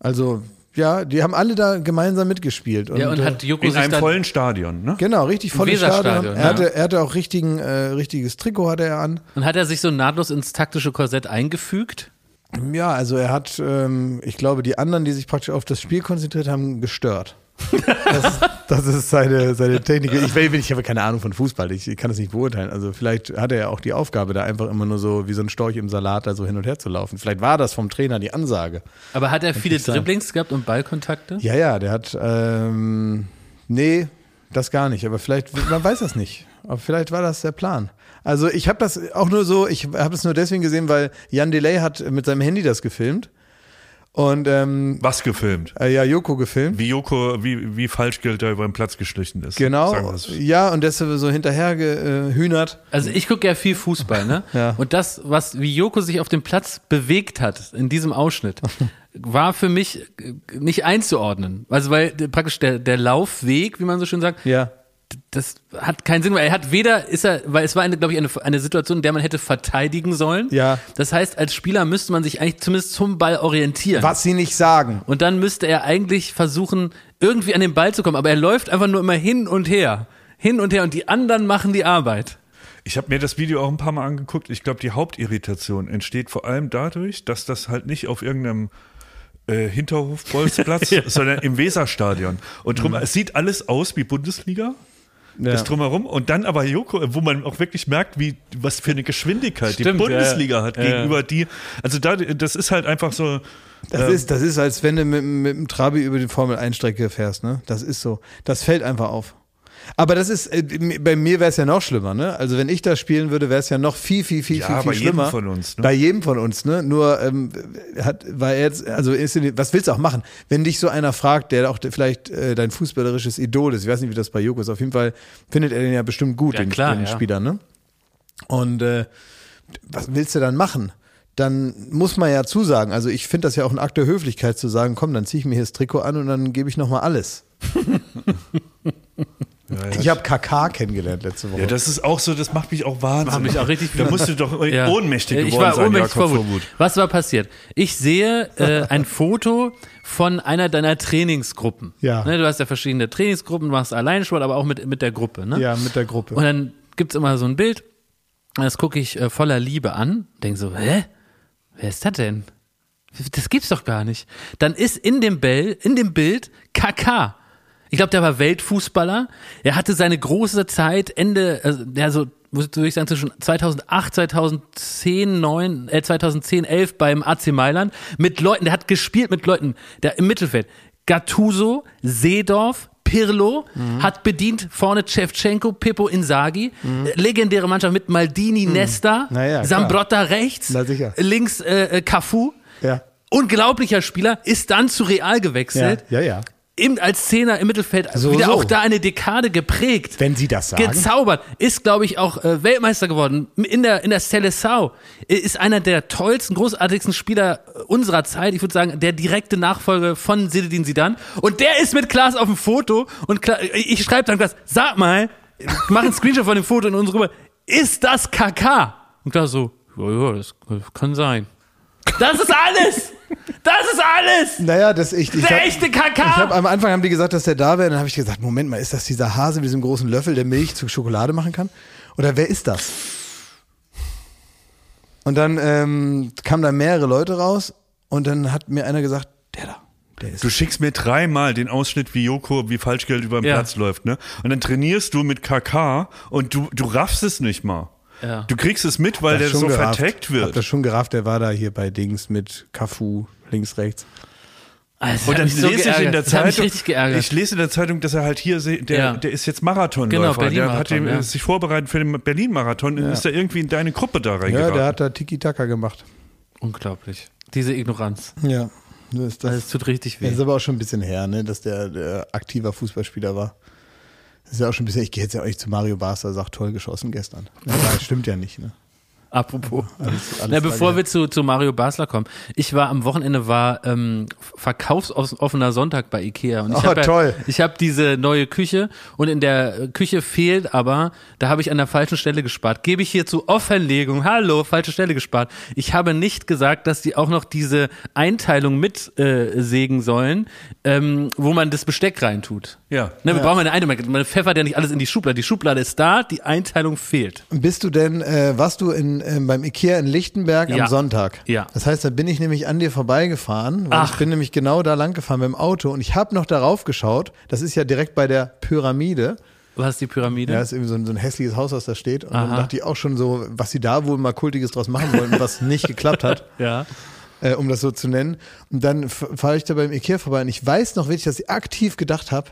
Also, ja, die haben alle da gemeinsam mitgespielt. Und, ja, und äh, hat Joko In sich einem vollen Stadion, ne? Genau, richtig volles Stadion. ja. Er hatte, er hatte auch richtigen, äh, richtiges Trikot hatte er an. und hat er sich so nahtlos ins taktische Korsett eingefügt? Ja, also er hat, ähm, ich glaube, die anderen, die sich praktisch auf das Spiel konzentriert haben, gestört. *laughs* Das, das ist seine, seine Technik. Ich, will- ich habe keine Ahnung von Fußball, ich, ich kann das nicht beurteilen. Also vielleicht hat er ja auch die Aufgabe, da einfach immer nur so wie so ein Storch im Salat da so hin und her zu laufen. Vielleicht war das vom Trainer die Ansage. Aber hat er viele. Dribblings gehabt und Ballkontakte? Ja, ja, der hat, ähm, nee, das gar nicht. Aber vielleicht, man weiß das nicht. Aber vielleicht war das der Plan. Also ich habe das auch nur so, ich habe es nur deswegen gesehen, weil Jan Delay hat mit seinem Handy das gefilmt. Und ähm, Was gefilmt? äh, ja, Joko gefilmt. Wie Joko, wie, wie Falschgeld da über den Platz geschlichen ist. Genau. Ja, und deshalb so hinterher gehühnert. Also ich gucke ja viel Fußball, ne? *laughs* Ja. Und das, was wie Joko sich auf dem Platz bewegt hat in diesem Ausschnitt, *laughs* war für mich nicht einzuordnen. Also weil praktisch der, der Laufweg, wie man so schön sagt, Ja. Das hat keinen Sinn, weil er hat weder ist er, weil es war eine, glaube ich, eine, eine Situation, in der man hätte verteidigen sollen. Ja. Das heißt, als Spieler müsste man sich eigentlich zumindest zum Ball orientieren. Was sie nicht sagen. Und dann müsste er eigentlich versuchen, irgendwie an den Ball zu kommen. Aber er läuft einfach nur immer hin und her. Hin und her und die anderen machen die Arbeit. Ich habe mir das Video auch ein paar Mal angeguckt. Ich glaube, die Hauptirritation entsteht vor allem dadurch, dass das halt nicht auf irgendeinem äh, Hinterhofbolzplatz, *laughs* sondern im Weserstadion. Und drum, es sieht alles aus wie Bundesliga. Ja. das drumherum. Und dann aber Joko, wo man auch wirklich merkt, wie, was für eine Geschwindigkeit die Stimmt, Bundesliga ja, hat ja. gegenüber die. Also da, das ist halt einfach so. Das, ähm, ist, das ist, als wenn du mit, mit dem Trabi über die Formel-1-Strecke fährst, ne? Das ist so. Das fällt einfach auf. Aber das ist, äh, bei mir wäre es ja noch schlimmer, ne? Also wenn ich das spielen würde, wäre es ja noch viel, viel, viel, Ja, viel, viel bei jedem schlimmer. von uns, ne? Bei jedem von uns, ne? Nur ähm, hat, war er jetzt, also ist, was willst du auch machen? Wenn dich so einer fragt, der auch vielleicht äh, dein fußballerisches Idol ist, ich weiß nicht, wie das bei Joko ist, auf jeden Fall findet er den ja bestimmt gut, Ja, den, klar, den ja. Spieler, ne? Und äh, was willst du dann machen? Dann muss man ja zusagen, also ich finde das ja auch ein Akt der Höflichkeit zu sagen, komm, dann ziehe ich mir hier das Trikot an und dann gebe ich nochmal alles. *laughs* Ich habe KK kennengelernt letzte Woche. Ja, das ist auch so, das macht mich auch wahnsinnig. Macht mich auch richtig Da musst du doch Ja. ohnmächtig ich geworden war sein, ohnmächtig Jakob vor Wut. Was war passiert? Ich sehe äh, ein Foto von einer deiner Trainingsgruppen. Ja. Ne, du hast ja verschiedene Trainingsgruppen, du machst Alleinsport, aber auch mit, mit der Gruppe. Ne? ja, mit der Gruppe. Und dann gibt's immer so ein Bild, und das gucke ich äh, voller Liebe an, denk so, hä? Wer ist das denn? Das gibt's doch gar nicht. Dann ist in dem, Bell, in dem Bild KK. Ich glaube, der war Weltfußballer. Er hatte seine große Zeit Ende, also, ja, so, würde ich sagen, zwischen 2008, 2010, 9, äh, 2010, 11 beim AC Mailand mit Leuten, der hat gespielt mit Leuten, der im Mittelfeld. Gattuso, Seedorf, Pirlo hat bedient vorne Shevchenko, Pippo Inzaghi, äh, legendäre Mannschaft mit Maldini, Nesta, Na ja. Sambrotta rechts, links äh, äh, Cafu. ja. Unglaublicher Spieler, ist dann zu Real ja, gewechselt. ja, ja. Im, als Zehner im Mittelfeld So, wieder so. auch da eine Dekade geprägt. Wenn Sie das sagen. Gezaubert. Ist, glaube ich, auch äh, Weltmeister geworden. In der, in der Seleção. Ist einer der tollsten, großartigsten Spieler unserer Zeit. Ich würde sagen, der direkte Nachfolger von Zinedine Zidane. Und der ist mit Klaas auf dem Foto. Und Kla ich schreibe dann Klaas, sag mal, mach einen Screenshot von dem Foto in unsere Gruppe. Ist das KK? Und Klaas so, ja, ja, das kann sein. Das ist alles! Das ist alles! Naja, das ich. ich Der hab- echte Ich hab, am Anfang haben die gesagt, dass der da wäre. Dann habe ich gesagt, Moment mal, ist das dieser Hase mit diesem großen Löffel, der Milch zu Schokolade machen kann? Oder wer ist das? Und dann ähm, kamen da mehrere Leute raus und dann hat mir einer gesagt, der da, der ist. Du schickst mir dreimal den Ausschnitt, wie Joko, wie Falschgeld über den Ja. Platz läuft, ne? Und dann trainierst du mit KK und du, du raffst es nicht mal. Ja. Du kriegst es mit, weil Hab der schon so gerafft. verteckt Hab wird. das schon gerafft, der war da hier bei Dings mit Cafu links, rechts. Also, Und dann das lese ich in der Das Zeitung, ich lese in der Zeitung, dass er halt hier, der, Ja. der ist jetzt Marathonläufer. Genau, der hat Berlin-Marathon, dem, ja. sich vorbereitet für den Berlin-Marathon und ist da irgendwie in deine Gruppe da Ja, reingeraten. der hat da Tiki-Taka gemacht. Unglaublich. Diese Ignoranz. Ja, das ist das. Das tut richtig Das weh. ist aber auch schon ein bisschen her, ne, dass der, der aktiver Fußballspieler war. Ist ja auch schon ein bisschen, ich gehe jetzt ja nicht zu Mario Barca, sagt toll geschossen gestern. Das stimmt ja nicht, ne? Apropos. alles Na, bevor lange wir zu, zu Mario Basler kommen. Ich war am Wochenende war ähm, verkaufsoffener Sonntag bei Ikea. Und ich Oh, hab ja, toll. Ich habe diese neue Küche und in der Küche fehlt aber, da habe ich an der falschen Stelle gespart. Gebe ich hier zu Offenlegung. Hallo, falsche Stelle gespart. Ich habe nicht gesagt, dass die auch noch diese Einteilung mit äh, sägen sollen, ähm, wo man das Besteck reintut. Ja. Ne, wir brauchen eine Einteilung. Man pfeffert ja nicht alles in die Schublade. Die Schublade ist da, die Einteilung fehlt. Bist du denn, äh, warst du in, ähm, beim Ikea in Lichtenberg Ja. am Sonntag? Ja. Das heißt, da bin ich nämlich an dir vorbeigefahren, weil Ach. ich bin nämlich genau da lang gefahren mit dem Auto und ich habe noch darauf geschaut, das ist ja direkt bei der Pyramide. Du hast die Pyramide. Ja, ist irgendwie so ein, so ein hässliches Haus, was da steht. Und Aha. dann dachte ich auch schon so, was sie da wohl mal Kultiges draus machen wollten, was nicht geklappt hat. *laughs* ja. äh, um das so zu nennen. Und dann fahre ich da beim Ikea vorbei und ich weiß noch wirklich, dass ich aktiv gedacht habe,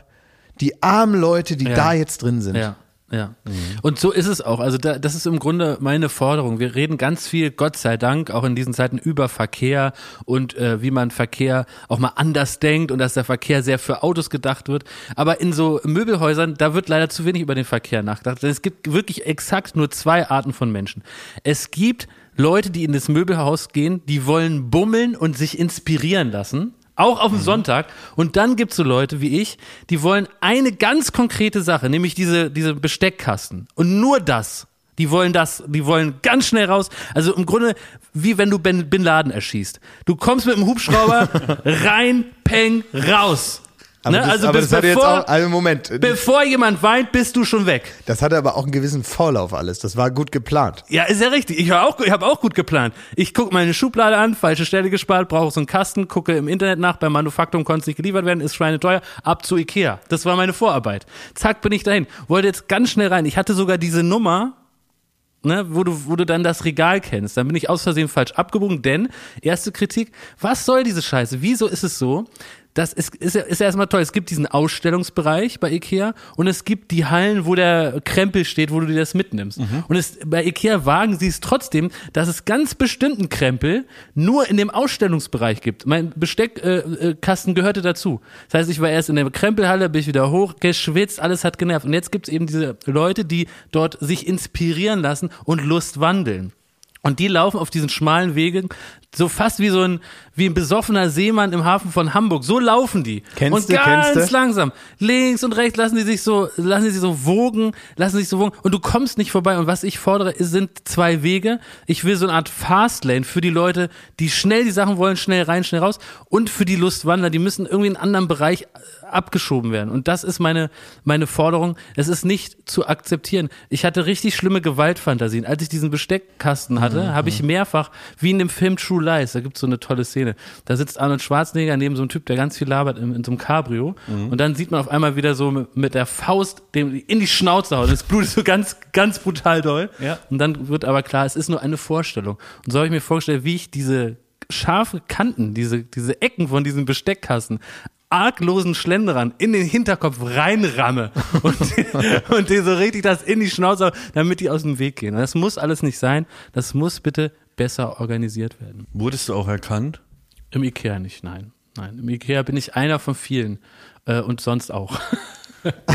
die armen Leute, die Ja. da jetzt drin sind. Ja, ja. Und so ist es auch. Also da, das ist im Grunde meine Forderung. Wir reden ganz viel, Gott sei Dank, auch in diesen Zeiten über Verkehr und äh, wie man Verkehr auch mal anders denkt und dass der Verkehr sehr für Autos gedacht wird. Aber in so Möbelhäusern, da wird leider zu wenig über den Verkehr nachgedacht. Denn es gibt wirklich exakt nur zwei Arten von Menschen. Es gibt Leute, die in das Möbelhaus gehen, die wollen bummeln und sich inspirieren lassen. Auch auf dem Sonntag. Und dann gibt's so Leute wie ich, die wollen eine ganz konkrete Sache, nämlich diese, diese Besteckkasten. Und nur das. Die wollen das, die wollen ganz schnell raus. Also im Grunde, wie wenn du Bin Laden erschießt. Du kommst mit dem Hubschrauber *laughs* rein, peng, raus. Aber ne? das, also aber bis, das bevor, auch, also Moment, bevor jemand weint, bist du schon weg. das hatte aber auch einen gewissen Vorlauf alles. Das war gut geplant. Ja, ist ja richtig. Ich habe auch, ich hab auch gut geplant. Ich gucke meine Schublade an, falsche Stelle gespart, brauche so einen Kasten, gucke im Internet nach, beim Manufaktum konnte es nicht geliefert werden, ist schweineteuer, ab zu Ikea. Das war meine Vorarbeit. Zack, bin ich dahin. Wollte jetzt ganz schnell rein. Ich hatte sogar diese Nummer, ne, wo du, wo du dann das Regal kennst. Dann bin ich aus Versehen falsch abgebogen, denn, erste Kritik, was soll diese Scheiße? Wieso ist es so? Das ist, ist, ja- ist ja erstmal toll. Es gibt diesen Ausstellungsbereich bei Ikea und es gibt die Hallen, wo der Krempel steht, wo du dir das mitnimmst. Und es, bei Ikea wagen sie es trotzdem, dass es ganz bestimmten Krempel nur in dem Ausstellungsbereich gibt. Mein Besteckkasten äh, Kasten gehörte dazu. Das heißt, ich war erst in der Krempelhalle, bin ich wieder hoch, geschwitzt, alles hat genervt. Und jetzt gibt es eben diese Leute, die dort sich inspirieren lassen und Lust wandeln. Und die laufen auf diesen schmalen Wegen, so fast wie so ein, wie ein besoffener Seemann im Hafen von Hamburg. So laufen die. Kennst und du, ganz kennst langsam. Links und rechts lassen die sich so, lassen die sich so wogen, lassen sich so wogen. Und du kommst nicht vorbei. Und was ich fordere, sind zwei Wege. Ich will so eine Art Fastlane für die Leute, die schnell die Sachen wollen, schnell rein, schnell raus. Und für die Lustwandler, die müssen irgendwie in einen anderen Bereich abgeschoben werden. Und das ist meine, meine Forderung. Es ist nicht zu akzeptieren. Ich hatte richtig schlimme Gewaltfantasien. Als ich diesen Besteckkasten hatte, habe ich mehrfach, wie in dem Film True Lies, da gibt's so eine tolle Szene. Da sitzt Arnold Schwarzenegger neben so einem Typ, der ganz viel labert in, in so einem Cabrio. Und dann sieht man auf einmal wieder so mit, mit der Faust dem in die Schnauze hauen. Das Blut ist so ganz, ganz brutal doll. Ja. Und dann wird aber klar, es ist nur eine Vorstellung. Und so habe ich mir vorgestellt, wie ich diese scharfe Kanten, diese, diese Ecken von diesem Besteckkasten arglosen Schlenderern in den Hinterkopf reinramme *laughs* und, und die so richtig das in die Schnauze, damit die aus dem Weg gehen. Das muss alles nicht sein. Das muss bitte besser organisiert werden. Wurdest du auch erkannt? Im Ikea nicht, nein. Nein, im Ikea bin ich einer von vielen. Äh, und sonst auch. *laughs*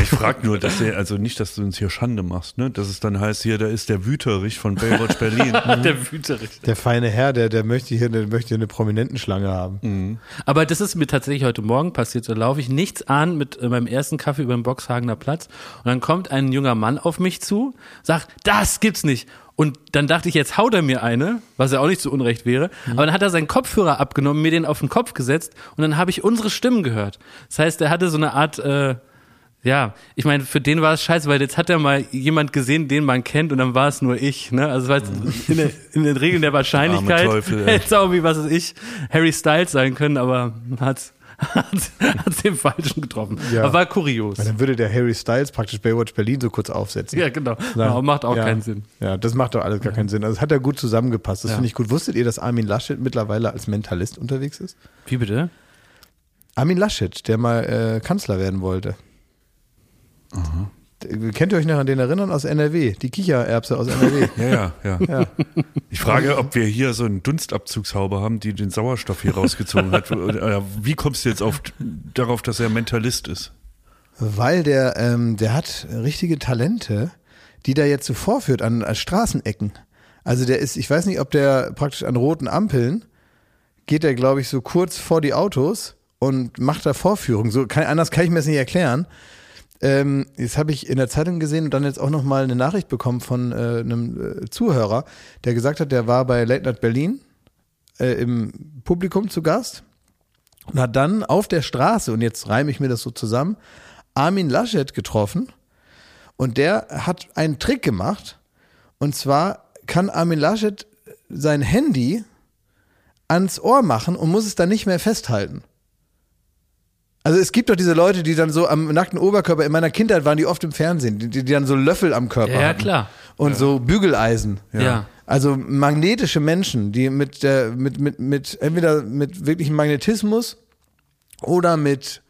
Ich frage nur, dass der, also nicht, dass du uns hier Schande machst, ne? Dass es dann heißt, hier, da ist der Wüterich von Baywatch Berlin. *laughs* Der Wüterich. Der feine Herr, der, der möchte hier, der möchte hier eine Prominentenschlange haben. Mhm. Aber das ist mir tatsächlich heute Morgen passiert. So laufe ich nichts an mit äh, meinem ersten Kaffee über den Boxhagener Platz und dann kommt ein junger Mann auf mich zu, sagt, das gibt's nicht. Und dann dachte ich, jetzt haut er mir eine, was ja auch nicht zu Unrecht wäre. Aber dann hat er seinen Kopfhörer abgenommen, mir den auf den Kopf gesetzt und dann habe ich unsere Stimmen gehört. Das heißt, er hatte so eine Art, äh, ja, ich meine, für den war es scheiße, weil jetzt hat er mal jemand gesehen, den man kennt und dann war es nur ich. Ne? Also weil in, der, in den Regeln der *laughs* Wahrscheinlichkeit Teufel, hätte es auch wie was weiß ich, Harry Styles sein können, aber hat's, hat's den Falschen getroffen. Ja. Aber war kurios. Dann würde der Harry Styles praktisch Baywatch Berlin so kurz aufsetzen. Ja, genau. Ja. Aber macht auch ja. keinen Sinn. Ja, das macht doch alles gar keinen Sinn. Also hat er gut zusammengepasst. Das finde ich gut. Wusstet ihr, dass Armin Laschet mittlerweile als Mentalist unterwegs ist? Wie bitte? Armin Laschet, der mal äh, Kanzler werden wollte. D- Kennt ihr euch noch an den erinnern aus NRW? Die Kichererbse aus NRW. *laughs* Ja, ja, ja, Ich frage, ob wir hier so einen Dunstabzugshaube haben, die den Sauerstoff hier rausgezogen hat. Oder Wie kommst du jetzt auf, darauf, dass er Mentalist ist? Weil der, ähm, der hat richtige Talente, die der jetzt so vorführt an, an Straßenecken. Also der ist, ich weiß nicht, ob der praktisch an roten Ampeln geht der, glaube ich, so kurz vor die Autos und macht da Vorführungen. So kann, anders kann ich mir das nicht erklären. Ähm, jetzt habe ich in der Zeitung gesehen und dann jetzt auch nochmal eine Nachricht bekommen von äh, einem äh, Zuhörer, der gesagt hat, der war bei Late Night Berlin äh, im Publikum zu Gast und hat dann auf der Straße, und jetzt reime ich mir das so zusammen, Armin Laschet getroffen und der hat einen Trick gemacht und zwar kann Armin Laschet sein Handy ans Ohr machen und muss es dann nicht mehr festhalten. Also es gibt doch diese Leute, die dann so am nackten Oberkörper, in meiner Kindheit waren die oft im Fernsehen, die, die dann so Löffel am Körper Ja, ja, hatten. klar. Und so Bügeleisen. Ja. Also magnetische Menschen, die mit der, mit, mit, mit, entweder mit wirklichem Magnetismus oder mit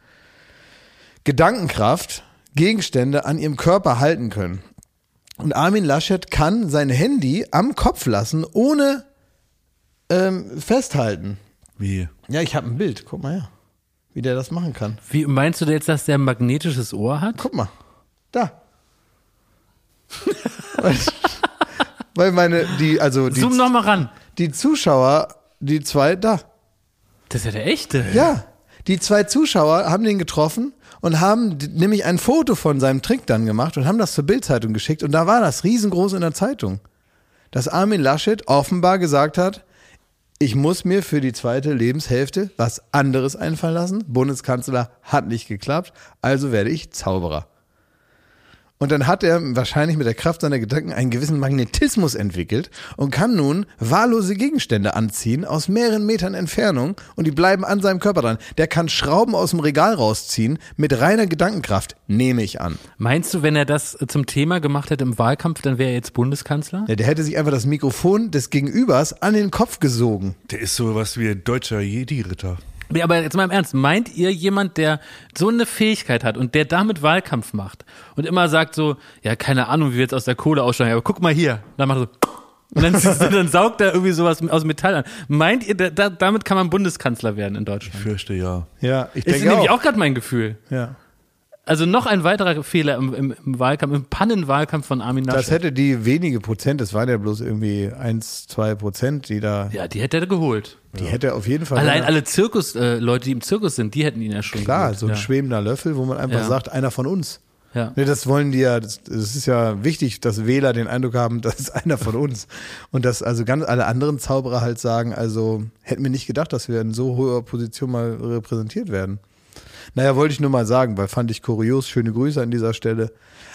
Gedankenkraft Gegenstände an ihrem Körper halten können. Und Armin Laschet kann sein Handy am Kopf lassen, ohne ähm, festhalten. Wie? Ja, ich habe ein Bild. Guck mal her, wie der das machen kann. Wie meinst du jetzt, dass der ein magnetisches Ohr hat? Guck mal. Da. Weil meine, die, also die, Zoom noch mal ran. die Zuschauer, die zwei, da. Das ist ja der echte. Ja. Die zwei Zuschauer haben den getroffen und haben nämlich ein Foto von seinem Trick dann gemacht und haben das zur Bildzeitung geschickt und da war das riesengroß in der Zeitung. Dass Armin Laschet offenbar gesagt hat, ich muss mir für die zweite Lebenshälfte was anderes einfallen lassen. Bundeskanzler hat nicht geklappt, also werde ich Zauberer. Und dann hat er wahrscheinlich mit der Kraft seiner Gedanken einen gewissen Magnetismus entwickelt und kann nun wahllose Gegenstände anziehen aus mehreren Metern Entfernung und die bleiben an seinem Körper dran. Der kann Schrauben aus dem Regal rausziehen mit reiner Gedankenkraft, nehme ich an. Meinst du, wenn er das zum Thema gemacht hätte im Wahlkampf, dann wäre er jetzt Bundeskanzler? Ja, der hätte sich einfach das Mikrofon des Gegenübers an den Kopf gesogen. Der ist so was wie ein deutscher Jedi-Ritter. Nee, aber jetzt mal im Ernst, meint ihr jemand, der so eine Fähigkeit hat und der damit Wahlkampf macht und immer sagt so, ja, keine Ahnung, wie wir jetzt aus der Kohle aussteigen, aber guck mal hier, dann macht er so *laughs* und dann, *laughs* dann saugt er irgendwie sowas aus Metall an. Meint ihr, da, damit kann man Bundeskanzler werden in Ich Deutschland? fürchte ja. Ja, ich Ist denke nämlich auch. auch gerade mein Gefühl. Ja. Also noch ein weiterer Fehler im, im, im Wahlkampf, im Pannenwahlkampf von Armin Laschet. Das hätte die wenige Prozent, das waren ja bloß irgendwie eins, zwei Prozent, die da, ja, die hätte er geholt. die hätte er auf jeden Fall. Allein ja, alle Zirkus, äh, die im Zirkus sind, die hätten ihn ja schon Klar, geholt. so ein ja. schwebender Löffel, wo man einfach Ja. sagt, einer von uns. Ja. Ne, das wollen die ja, das, das ist ja wichtig, dass Wähler den Eindruck haben, *laughs* das ist einer von uns. Und dass also ganz alle anderen Zauberer halt sagen, also hätten wir nicht gedacht, dass wir in so hoher Position mal repräsentiert werden. Naja, wollte ich nur mal sagen, weil fand ich kurios. Schöne Grüße an dieser Stelle.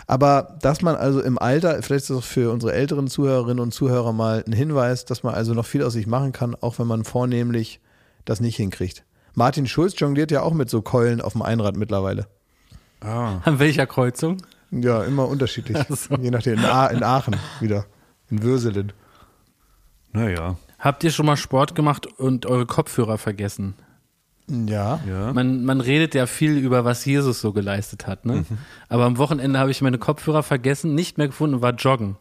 Aber dass man also im Alter, vielleicht ist das für unsere älteren Zuhörerinnen und Zuhörer mal ein Hinweis, dass man also noch viel aus sich machen kann, auch wenn man vornehmlich das nicht hinkriegt. Martin Schulz jongliert ja auch mit so Keulen auf dem Einrad mittlerweile. Ah, An welcher Kreuzung? Ja, immer unterschiedlich. So. Je nachdem. In, A in Aachen wieder. In Würselen. naja. Habt ihr schon mal Sport gemacht und eure Kopfhörer vergessen? Ja. Ja. Man, man redet ja viel über, was Jesus so geleistet hat, ne? Aber am Wochenende habe ich meine Kopfhörer vergessen, nicht mehr gefunden und war joggen.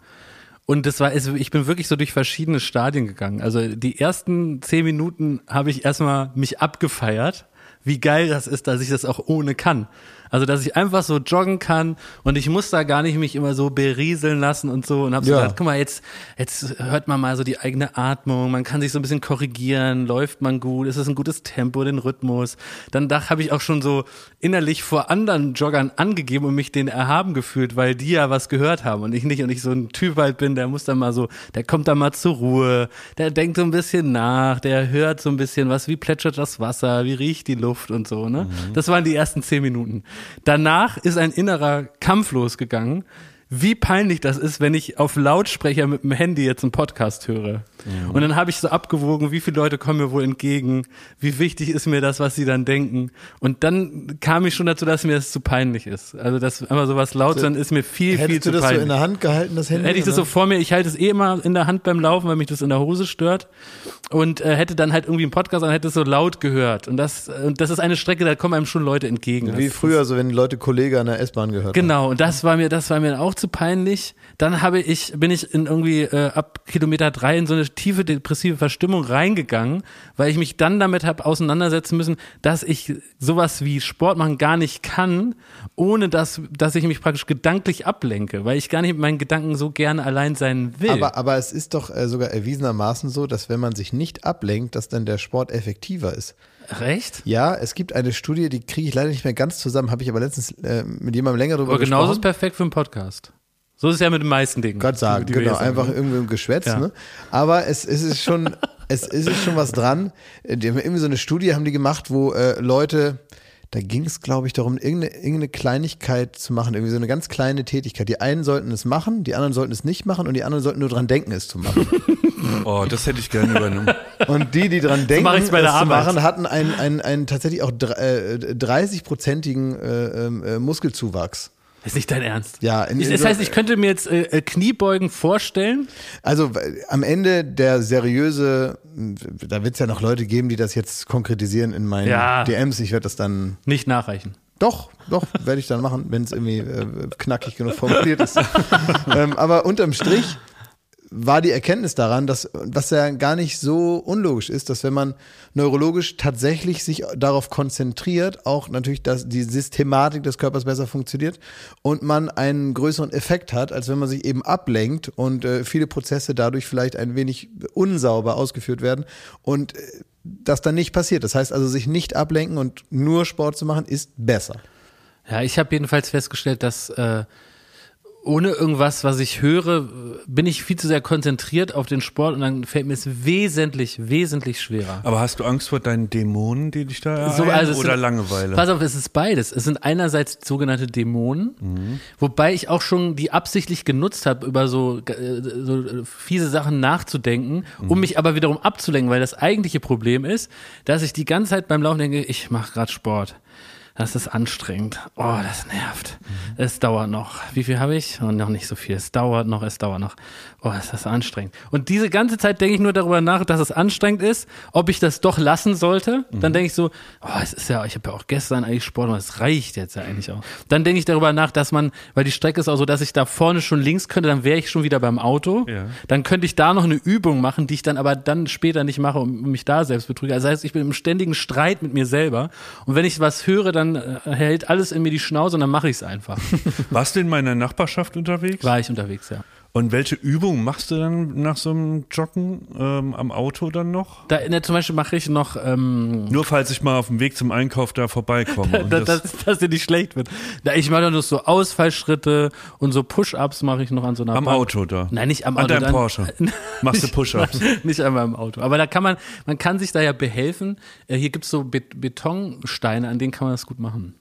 Und das war, also ich bin wirklich so durch verschiedene Stadien gegangen. Also die ersten zehn Minuten habe ich erstmal mich abgefeiert, wie geil das ist, dass ich das auch ohne kann. Also dass ich einfach so joggen kann und ich muss da gar nicht mich immer so berieseln lassen und so und habe so Ja. gedacht, guck mal, jetzt, jetzt hört man mal so die eigene Atmung, man kann sich so ein bisschen korrigieren, läuft man gut, ist es ein gutes Tempo, den Rhythmus. Dann da habe ich auch schon so innerlich vor anderen Joggern angegeben und mich denen erhaben gefühlt, weil die ja was gehört haben und ich nicht und ich so ein Typ halt bin, der muss dann mal so, der kommt dann mal zur Ruhe, der denkt so ein bisschen nach, der hört so ein bisschen was, wie plätschert das Wasser, wie riecht die Luft und so, ne? Das waren die ersten zehn Minuten. Danach ist ein innerer Kampf losgegangen, wie peinlich das ist, wenn ich auf Lautsprecher mit dem Handy jetzt einen Podcast höre. Und dann habe ich so abgewogen, wie viele Leute kommen mir wohl entgegen, wie wichtig ist mir das, was sie dann denken. Und dann kam ich schon dazu, dass mir das zu peinlich ist. Also dass einfach sowas laut sein ist mir viel, viel Hättest zu du das so peinlich. in der Hand gehalten, das Handy? Hätte ich das so vor mir, ich halte es eh immer in der Hand beim Laufen, weil mich das in der Hose stört und äh, hätte dann halt irgendwie einen Podcast und hätte es so laut gehört und das und das ist eine Strecke, da kommen einem schon Leute entgegen. dann, wie Das- früher, so wenn Leute Kollege an der S-Bahn gehört haben. Genau, und das war mir, das war mir auch zu peinlich. Dann habe ich, bin ich in irgendwie äh, ab Kilometer drei in so eine tiefe depressive Verstimmung reingegangen, weil ich mich dann damit habe auseinandersetzen müssen, dass ich sowas wie Sport machen gar nicht kann, ohne dass, dass ich mich praktisch gedanklich ablenke, weil ich gar nicht mit meinen Gedanken so gerne allein sein will. Aber, aber es ist doch äh, sogar erwiesenermaßen so, dass wenn man sich nicht ablenkt, dass dann der Sport effektiver ist. Recht? Ja, es gibt eine Studie, die kriege ich leider nicht mehr ganz zusammen, habe ich aber letztens äh, mit jemandem länger drüber Aber genauso ist gesprochen. perfekt für einen Podcast. So ist es ja mit den meisten Dingen. Gott sagen, die wir genau, einfach irgendwie im Geschwätz, Ja. ne? Aber es, es ist schon, *laughs* es ist schon was dran. Die haben irgendwie so eine Studie haben die gemacht, wo äh, Leute, da ging es, glaube ich, darum, irgendeine, irgendeine Kleinigkeit zu machen, irgendwie so eine ganz kleine Tätigkeit. Die einen sollten es machen, die anderen sollten es nicht machen und die anderen sollten nur dran denken, es zu machen. *laughs* Oh, das hätte ich gerne übernommen. Und die, die dran denken, der es zu machen, hatten einen, einen, einen tatsächlich auch dr- äh, 30-prozentigen äh, ähm, äh, Muskelzuwachs. ist nicht dein Ernst. Ja, in- in das so- heißt, ich könnte mir jetzt äh, äh, Kniebeugen vorstellen. Also am Ende der seriöse, da wird es ja noch Leute geben, die das jetzt konkretisieren in meinen Ja. DMs. Ich werde das dann, Nicht nachreichen. doch, doch, werde ich dann machen, wenn es irgendwie äh, knackig genug formuliert ist. *laughs* ähm, aber unterm Strich war die Erkenntnis daran, dass, was ja gar nicht so unlogisch ist, dass wenn man neurologisch tatsächlich sich darauf konzentriert, auch natürlich, dass die Systematik des Körpers besser funktioniert und man einen größeren Effekt hat, als wenn man sich eben ablenkt und äh, viele Prozesse dadurch vielleicht ein wenig unsauber ausgeführt werden und äh, das dann nicht passiert. Das heißt also, sich nicht ablenken und nur Sport zu machen, ist besser. Ja, ich habe jedenfalls festgestellt, dass äh, ohne irgendwas, was ich höre, bin ich viel zu sehr konzentriert auf den Sport und dann fällt mir es wesentlich, wesentlich schwerer. Aber hast du Angst vor deinen Dämonen, die dich da So, also oder sind- Langeweile? Pass auf, es ist beides. Es sind einerseits sogenannte Dämonen, Mhm. wobei ich auch schon die absichtlich genutzt habe, über so, äh, so fiese Sachen nachzudenken, Mhm. um mich aber wiederum abzulenken, weil das eigentliche Problem ist, dass ich die ganze Zeit beim Laufen denke, ich mache gerade Sport. Das ist anstrengend. Oh, das nervt. Mhm. Es dauert noch. Wie viel habe ich? Und noch nicht so viel. Es dauert noch, es dauert noch. Oh, ist das anstrengend. Und diese ganze Zeit denke ich nur darüber nach, dass es anstrengend ist, ob ich das doch lassen sollte. Mhm. Dann denke ich so, oh, es ist ja, ich habe ja auch gestern eigentlich Sport gemacht, es reicht jetzt ja eigentlich auch. Dann denke ich darüber nach, dass man, weil die Strecke ist auch so, dass ich da vorne schon links könnte, dann wäre ich schon wieder beim Auto. Ja. Dann könnte ich da noch eine Übung machen, die ich dann aber dann später nicht mache und mich da selbst betrüge. Also das heißt, ich bin im ständigen Streit mit mir selber. Und wenn ich was höre, dann äh, hält alles in mir die Schnauze und dann mache ich es einfach. *laughs* Warst du in meiner Nachbarschaft unterwegs? War ich unterwegs, ja. Und welche Übungen machst du dann nach so einem Joggen ähm, am Auto dann noch? Da, ne, zum Beispiel mache ich noch, ähm, Nur falls ich mal auf dem Weg zum Einkauf da vorbeikomme. *laughs* Und dass, das, dass, dass dir nicht schlecht wird. Da, ich mache dann noch so Ausfallschritte und so Push-Ups mache ich noch an so einer am Bank. Auto da. Nein, nicht am An Auto. deinem dann- Porsche. *laughs* Machst du Nicht- Push-Ups? *laughs* Nicht einmal im Auto. Aber da kann man, man kann sich da ja behelfen. Äh, Hier gibt's so Bet Betonsteine, an denen kann man das gut machen.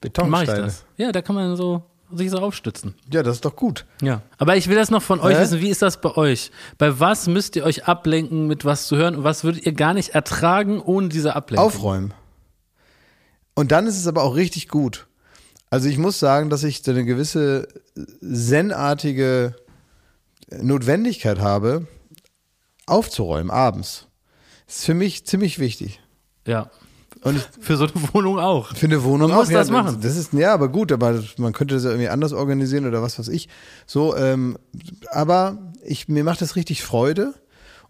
Dann mache ich Betonsteine. das. Ja, da kann man so sich so aufstützen. Ja, das ist doch gut. Ja. Aber ich will das noch von euch Hä? wissen. Wie ist das bei euch? Bei was müsst ihr euch ablenken, mit was zu hören? Und was würdet ihr gar nicht ertragen ohne diese Ablenkung? Aufräumen. Und dann ist es aber auch richtig gut. Also ich muss sagen, dass ich so eine gewisse zenartige Notwendigkeit habe, aufzuräumen abends. Das ist für mich ziemlich wichtig. Ja. Und Für so eine Wohnung auch. für eine Wohnung Man muss auch, ja, das machen. Das ist ja, aber gut, aber man könnte das ja irgendwie anders organisieren oder was weiß ich. So, ähm, aber ich mir macht das richtig Freude.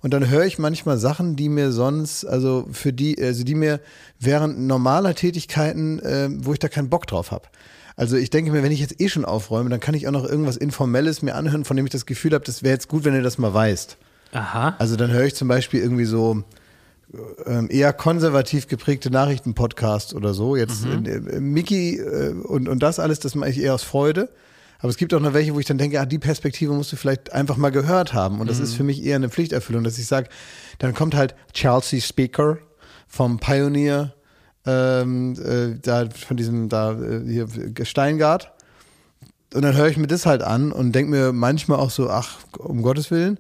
Und dann höre ich manchmal Sachen, die mir sonst, also für die, also die mir während normaler Tätigkeiten, ähm, wo ich da keinen Bock drauf habe. Also ich denke mir, wenn ich jetzt eh schon aufräume, dann kann ich auch noch irgendwas Informelles mir anhören, von dem ich das Gefühl habe, das wäre jetzt gut, wenn du das mal weißt. Aha. Also dann höre ich zum Beispiel irgendwie so eher konservativ geprägte Nachrichtenpodcast oder so. Jetzt Mhm. äh, äh, Mickey äh, und, und das alles, das mache ich eher aus Freude. Aber es gibt auch noch welche, wo ich dann denke, ah, die Perspektive musst du vielleicht einfach mal gehört haben. Und das Mhm. ist für mich eher eine Pflichterfüllung, dass ich sage, dann kommt halt Chelsea Speaker vom Pioneer, ähm, äh, da von diesem, da äh, hier Steingart. Und dann höre ich mir das halt an und denke mir manchmal auch so, ach, um Gottes Willen.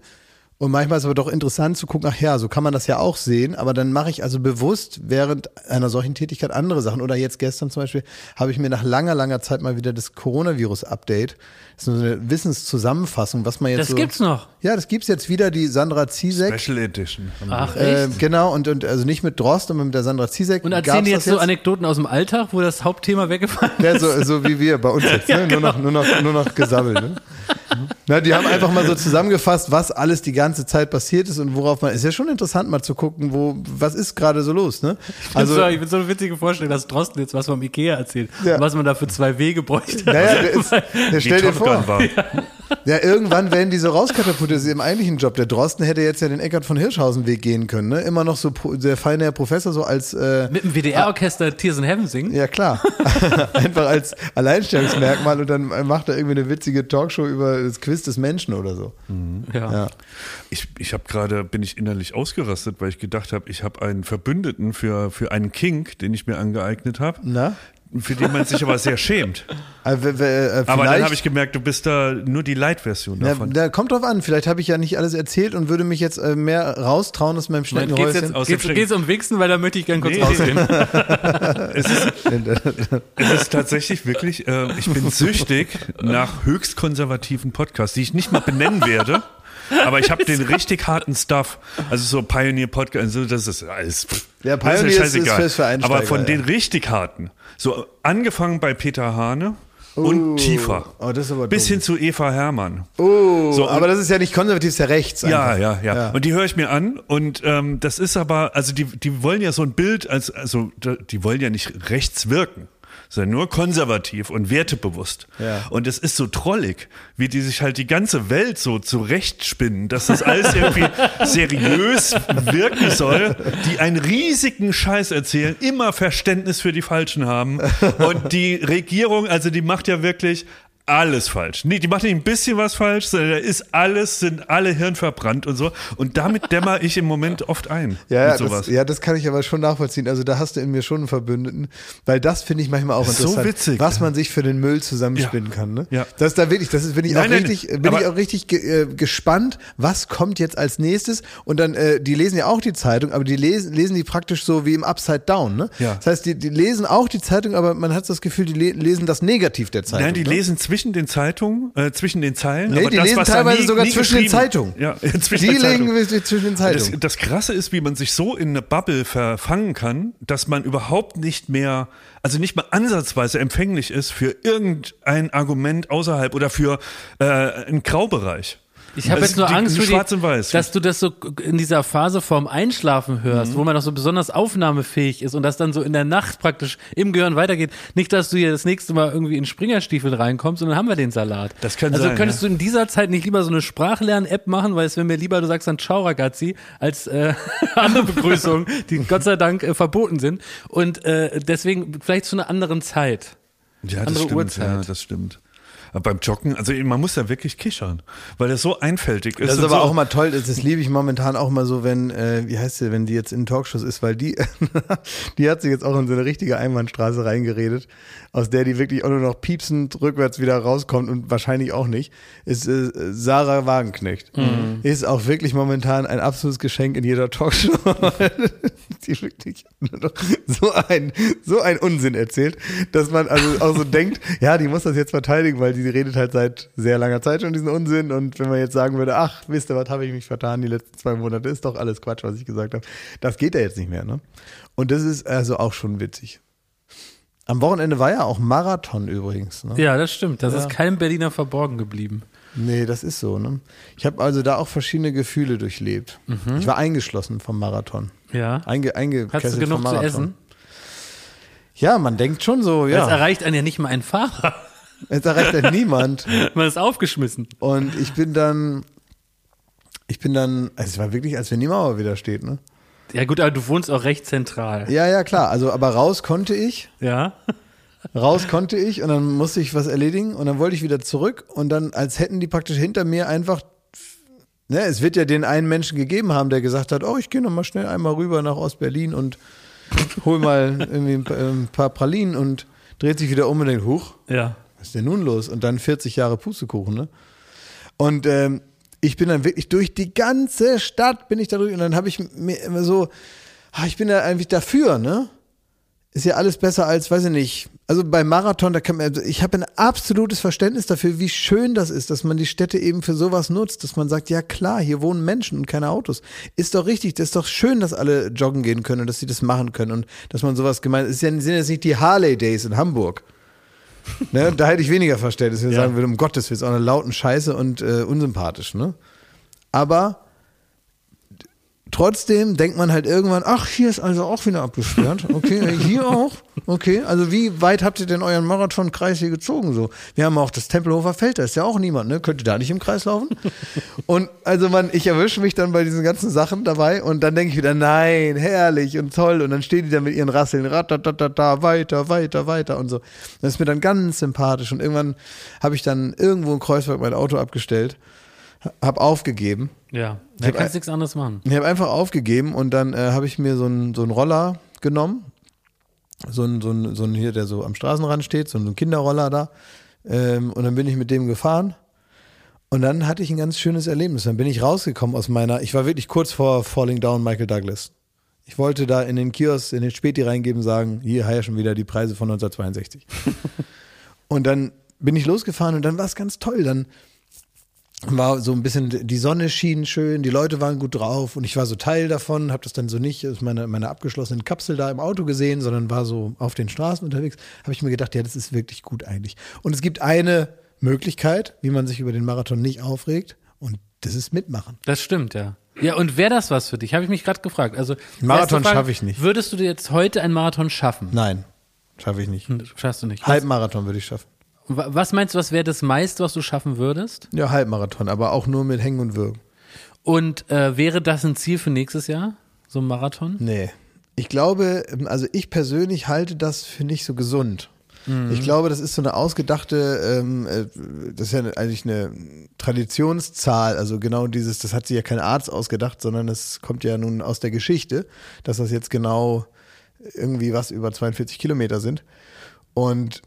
Und manchmal ist es aber doch interessant zu gucken, ach ja, so kann man das ja auch sehen. Aber dann mache ich also bewusst während einer solchen Tätigkeit andere Sachen. Oder jetzt gestern zum Beispiel habe ich mir nach langer, langer Zeit mal wieder das Coronavirus-Update. Das ist so eine Wissenszusammenfassung, was man jetzt Das so. gibt's noch. Ja, das gibt's jetzt wieder, die Sandra Ziesek. Special Edition. Ach, Äh, echt? genau, und, und also nicht mit Drost, sondern mit der Sandra Ziesek. Und erzählen die das jetzt so Anekdoten aus dem Alltag, wo das Hauptthema weggefallen ist? Ja, so, so wie wir bei uns jetzt, ne? *laughs* nur, noch, nur, noch, nur noch gesammelt. Ne? Na, die haben einfach mal so zusammengefasst, was alles die ganze Zeit passiert ist und worauf man. Ist ja schon interessant, mal zu gucken, wo, was ist gerade so los, ne? Also, ich bin so eine witzige Vorstellung, dass Drosten jetzt was vom Ikea erzählt, Ja. und was man da für zwei Wege bräuchte. naja, *laughs* der, ist, der stell dir vor. war. *laughs* Ja, irgendwann werden die so rauskatapultiert, ist im eigentlichen Job. Der Drosten hätte jetzt ja den Eckart von Hirschhausen Weg gehen können, ne? Immer noch so der feine Herr Professor, so als, äh, Mit dem WDR-Orchester Tears in Heaven singen. ja klar, *laughs* *laughs* einfach als Alleinstellungsmerkmal und dann macht er irgendwie eine witzige Talkshow über das Quiz des Menschen oder so. Ja. Ja. Ich, ich habe gerade, bin ich innerlich ausgerastet, weil ich gedacht habe, ich habe einen Verbündeten für, für einen Kink, den ich mir angeeignet habe, Na? Für den man sich aber sehr schämt. Äh, äh, Aber dann habe ich gemerkt, du bist da nur die Light-Version davon. da kommt drauf an. Vielleicht habe ich ja nicht alles erzählt und würde mich jetzt äh, mehr raustrauen aus meinem Geht's jetzt aus dem geht's, geht's um Wichsen, weil da möchte ich gerne kurz Nee. rausgehen. *laughs* es, ist, es ist tatsächlich wirklich, äh, ich bin süchtig nach höchst konservativen Podcasts, die ich nicht mal benennen werde. Aber ich habe den richtig harten Stuff. Also so Pioneer Podcast, so das ist alles. Ja, Pioneer ist- scheißegal. ist fürs Einsteiger, Aber von ja. den richtig harten, so angefangen bei Peter Hane und tiefer. Oh, das ist aber Bis hin zu Eva Hermann. Oh, So, aber das ist ja nicht konservativ, das ist ja rechts. Ja, einfach. ja, ja, Und die höre ich mir an und ähm, das ist aber, also die, die wollen ja so ein Bild, als, also die wollen ja nicht rechts wirken, sondern nur konservativ und wertebewusst. Ja. Und es ist so trollig, wie die sich halt die ganze Welt so zurechtspinnen, dass das alles irgendwie *laughs* seriös wirken soll, die einen riesigen Scheiß erzählen, immer Verständnis für die Falschen haben. Und die Regierung, also die macht ja wirklich alles falsch. Nee, die macht nicht ein bisschen was falsch, sondern da ist alles, sind alle Hirn verbrannt und so. Und damit dämmer ich im Moment oft ein. *laughs* Ja, das, ja, das kann ich aber schon nachvollziehen. Also da hast du in mir schon einen Verbündeten, weil das finde ich manchmal auch ist so interessant, witzig. was man sich für den Müll zusammenspinnen Ja. kann. Ne? Ja. Das ist da wirklich, das ist, bin ich auch Nein, nein, richtig, bin ich auch richtig ge, äh, gespannt, was kommt jetzt als nächstes. Und dann, äh, die lesen ja auch die Zeitung, aber die lesen, lesen die praktisch so wie im Upside Down. Ne? Ja. Das heißt, die, die lesen auch die Zeitung, aber man hat das Gefühl, die le lesen das Negativ der Zeitung. Nein, die ne? lesen zwischen den Zeitungen, äh, zwischen den Zeilen. Nee, aber die das, lesen teilweise nie, sogar nie zwischen den Zeitungen. Ja, *laughs* zwischen Die den Zeitungen. legen zwischen den Das, Zeitungen. das Krasse ist, wie man sich so in eine Bubble verfangen kann, dass man überhaupt nicht mehr, also nicht mal ansatzweise empfänglich ist für irgendein Argument außerhalb oder für äh, einen Graubereich. Ich habe Das jetzt nur die- Angst die die, Weiß. dass du das so in dieser Phase vorm Einschlafen hörst, Mhm. wo man noch so besonders aufnahmefähig ist und das dann so in der Nacht praktisch im Gehirn weitergeht. Nicht, dass du hier das nächste Mal irgendwie in Springerstiefel reinkommst und dann haben wir den Salat. Das kann also sein, könntest ja. du in dieser Zeit nicht lieber so eine Sprachlern-App machen, weil es wäre mir lieber, du sagst dann Ciao Ragazzi, als äh, *laughs* andere Begrüßungen, die Gott sei Dank äh, verboten sind. Und äh, deswegen vielleicht zu einer anderen Zeit. Ja, das Andere stimmt. Uhrzeit. Ja, das stimmt. Aber beim Joggen, also man muss da wirklich kichern, weil das so einfältig ist. Das ist aber so, auch mal toll, das, das liebe ich momentan auch mal so, wenn, äh, wie heißt sie, wenn die jetzt in Talkshows ist, weil die, *laughs* die hat sich jetzt auch in so eine richtige Einbahnstraße reingeredet, aus der die wirklich auch nur noch piepsend rückwärts wieder rauskommt und wahrscheinlich auch nicht, ist äh, Sarah Wagenknecht. Ist auch wirklich momentan ein absolutes Geschenk in jeder Talkshow. *laughs* die wirklich so ein, so ein Unsinn erzählt, dass man also auch so denkt, ja, die muss das jetzt verteidigen, weil die redet halt seit sehr langer Zeit schon diesen Unsinn und wenn man jetzt sagen würde, ach, wisst ihr, was habe ich mich vertan die letzten zwei Monate, ist doch alles Quatsch, was ich gesagt habe. Das geht ja jetzt nicht mehr, ne? Und das ist also auch schon witzig. Am Wochenende war ja auch Marathon übrigens, ne? Ja, das stimmt. Das Ja. ist keinem Berliner verborgen geblieben. Nee, das ist so, ne? Ich habe also da auch verschiedene Gefühle durchlebt. Ich war eingeschlossen vom Marathon. Ja. Einge, eingekesselt Hast du genug zu essen? Ja, man denkt schon so, Das ja. erreicht einen ja nicht mal ein Fahrer. Es erreicht ja niemand. *laughs* Man ist aufgeschmissen. Und ich bin dann, ich bin dann, also es war wirklich, als wenn die Mauer wieder steht, ne? Ja gut, aber du wohnst auch recht zentral. Ja, ja, klar. Also, aber raus konnte ich, Ja. raus konnte ich und dann musste ich was erledigen und dann wollte ich wieder zurück und dann, als hätten die praktisch hinter mir einfach, ne, es wird ja den einen Menschen gegeben haben, der gesagt hat, oh, ich gehe noch mal schnell einmal rüber nach Ostberlin und hol mal irgendwie ein paar, ein paar Pralinen und dreht sich wieder um und denkt, huch, Ja. Was ist denn nun los? Und dann 40 Jahre Pustekuchen, ne? Und ähm, ich bin dann wirklich durch die ganze Stadt bin ich da durch und dann habe ich mir immer so, ah, ich bin da eigentlich dafür, ne? Ist ja alles besser als, weiß ich nicht. Also beim Marathon, da kann man, also ich habe ein absolutes Verständnis dafür, wie schön das ist, dass man die Städte eben für sowas nutzt, dass man sagt, ja klar, hier wohnen Menschen und keine Autos. Ist doch richtig, das ist doch schön, dass alle joggen gehen können und dass sie das machen können und dass man sowas gemeint, es sind jetzt nicht die Harley Days in Hamburg. Ne, da hätte ich weniger Verständnis, wenn ich Ja. sagen würde, um Gottes Willen, ist auch eine lauten Scheiße und äh, unsympathisch, ne? Aber trotzdem denkt man halt irgendwann, ach, hier ist also auch wieder abgesperrt. Okay, *laughs* hier auch. Okay, also wie weit habt ihr denn euren Marathonkreis hier gezogen? So, wir haben auch das Tempelhofer Feld, da ist ja auch niemand, ne? Könnt ihr da nicht im Kreis laufen? *laughs* Und also man, ich erwische mich dann bei diesen ganzen Sachen dabei und dann denke ich wieder, nein, herrlich und toll. Und dann stehen die da mit ihren Rasseln, ratatatata, weiter, weiter, weiter und so. Das ist mir dann ganz sympathisch. Und irgendwann habe ich dann irgendwo in Kreuzberg mein Auto abgestellt, habe aufgegeben. Ja. Da kannst nichts anderes machen. Ich habe einfach aufgegeben und dann äh, habe ich mir so einen so einen Roller genommen. So ein, so ein, so ein hier, der so am Straßenrand steht, so ein Kinderroller da. Ähm, und dann bin ich mit dem gefahren. Und dann hatte ich ein ganz schönes Erlebnis. Dann bin ich rausgekommen aus meiner, ich war wirklich kurz vor Falling Down Michael Douglas. Ich wollte da in den Kiosk, in den Späti reingeben, sagen, hier, ja schon wieder die Preise von 1962. *laughs* und dann bin ich losgefahren und dann war es ganz toll. Dann war so ein bisschen, die Sonne schien schön, die Leute waren gut drauf und ich war so Teil davon, habe das dann so nicht aus meiner, meiner abgeschlossenen Kapsel da im Auto gesehen, sondern war so auf den Straßen unterwegs, habe ich mir gedacht, ja, das ist wirklich gut eigentlich. Und es gibt eine Möglichkeit, wie man sich über den Marathon nicht aufregt und das ist mitmachen. Das stimmt, ja. Ja, und wäre das was für dich? Habe ich mich gerade gefragt. Also Marathon schaffe ich nicht. Würdest du dir jetzt heute einen Marathon schaffen? Nein, schaffe ich nicht. Schaffst du nicht. Halbmarathon würde ich schaffen. Wa- was meinst du, was wäre das meiste, was du schaffen würdest? Ja, Halbmarathon, aber auch nur mit Hängen und Würgen. Und äh, wäre das ein Ziel für nächstes Jahr? So ein Marathon? Nee. Ich glaube, also ich persönlich halte das für nicht so gesund. Ich glaube, das ist so eine ausgedachte, ähm, äh, das ist ja eigentlich eine Traditionszahl. Also genau dieses, das hat sich ja kein Arzt ausgedacht, sondern das kommt ja nun aus der Geschichte, dass das jetzt genau irgendwie was über 42 Kilometer sind. Und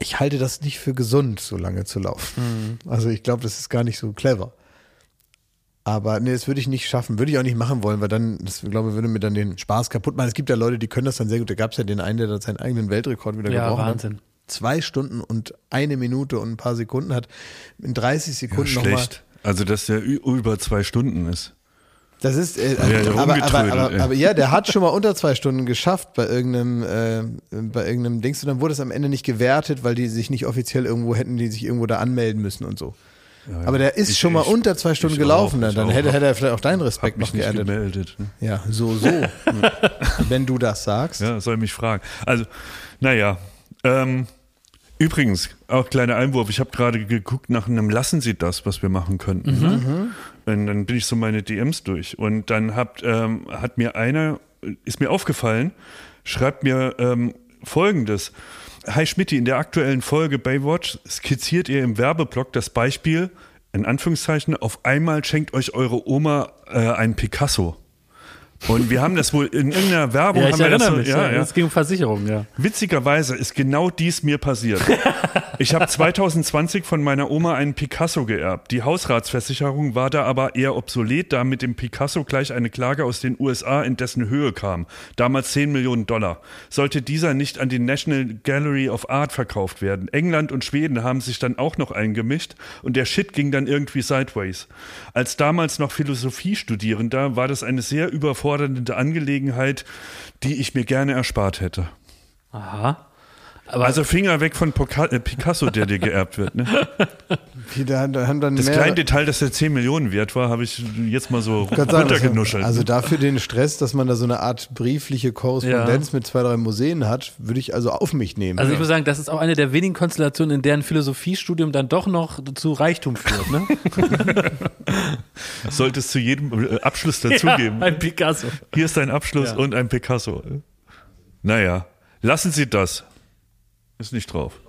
ich halte das nicht für gesund, so lange zu laufen. Also ich glaube, das ist gar nicht so clever. Aber nee, das würde ich nicht schaffen, würde ich auch nicht machen wollen, weil dann, das glaube ich, würde mir dann den Spaß kaputt machen. Es gibt ja Leute, die können das dann sehr gut. Da gab es ja den einen, der da seinen eigenen Weltrekord wieder Ja, gebrochen Wahnsinn. hat. Zwei Stunden und eine Minute und ein paar Sekunden hat in 30 Ja, Sekunden nochmal. schlecht. Also, dass der über zwei Stunden ist. Das ist, äh, Ja, ja, aber, aber, aber, aber ja, der hat schon mal unter zwei Stunden geschafft bei irgendeinem, äh, bei irgendeinem Dings und dann wurde es am Ende nicht gewertet, weil die sich nicht offiziell irgendwo hätten, die sich irgendwo da anmelden müssen und so. Aber der ist Ich- schon mal ich- unter zwei Stunden ich gelaufen, auch, dann, ich dann auch. hätte, hätte er vielleicht auch deinen Respekt mich noch nicht geerntet. gemeldet. Ne? Ja, so, so. *laughs* Wenn du das sagst. Ja, soll mich fragen. Also, naja. Ähm, übrigens, auch kleiner Einwurf. Ich habe gerade geguckt nach einem Lassen Sie das, was wir machen könnten. Ne? Und dann bin ich so meine DMs durch. Und dann habt, ähm, hat mir einer, ist mir aufgefallen, schreibt mir ähm, folgendes. Hi Schmidti, in der aktuellen Folge Baywatch skizziert ihr im Werbeblock das Beispiel, in Anführungszeichen, auf einmal schenkt euch eure Oma äh, ein Picasso. Und wir haben das wohl in irgendeiner Werbung, Ja, ich das erinnere so, mich. ja, Ja, ja. Es ging um Versicherung, ja. Witzigerweise ist genau dies mir passiert. Ich habe 2020 von meiner Oma einen Picasso geerbt. Die Hausratsversicherung war da aber eher obsolet, da mit dem Picasso gleich eine Klage aus den USA in dessen Höhe kam. Damals 10 Millionen Dollar. Sollte dieser nicht an die National Gallery of Art verkauft werden. England und Schweden haben sich dann auch noch eingemischt und der Shit ging dann irgendwie sideways. Als damals noch Philosophiestudierender war das eine sehr überfordernde Angelegenheit, die ich mir gerne erspart hätte. Aha. Aber Also Finger weg von äh, Picasso, der dir geerbt wird. Ne? *laughs* Die da, da haben dann Das mehr, kleine Detail, dass der 10 Millionen wert war, habe ich jetzt mal so Dank, runtergenuschelt. Also dafür den Stress, dass man da so eine Art briefliche Korrespondenz mit zwei, drei Museen hat, würde ich also auf mich nehmen. Also ich muss sagen, das ist auch eine der wenigen Konstellationen, in deren Philosophiestudium dann doch noch zu Reichtum führt. Ne? *laughs* Sollte es zu jedem äh, Abschluss *laughs* dazugeben. Ja, ein Picasso. Hier ist ein Abschluss Ja. und ein Picasso. Naja, lassen Sie das. Ist nicht drauf.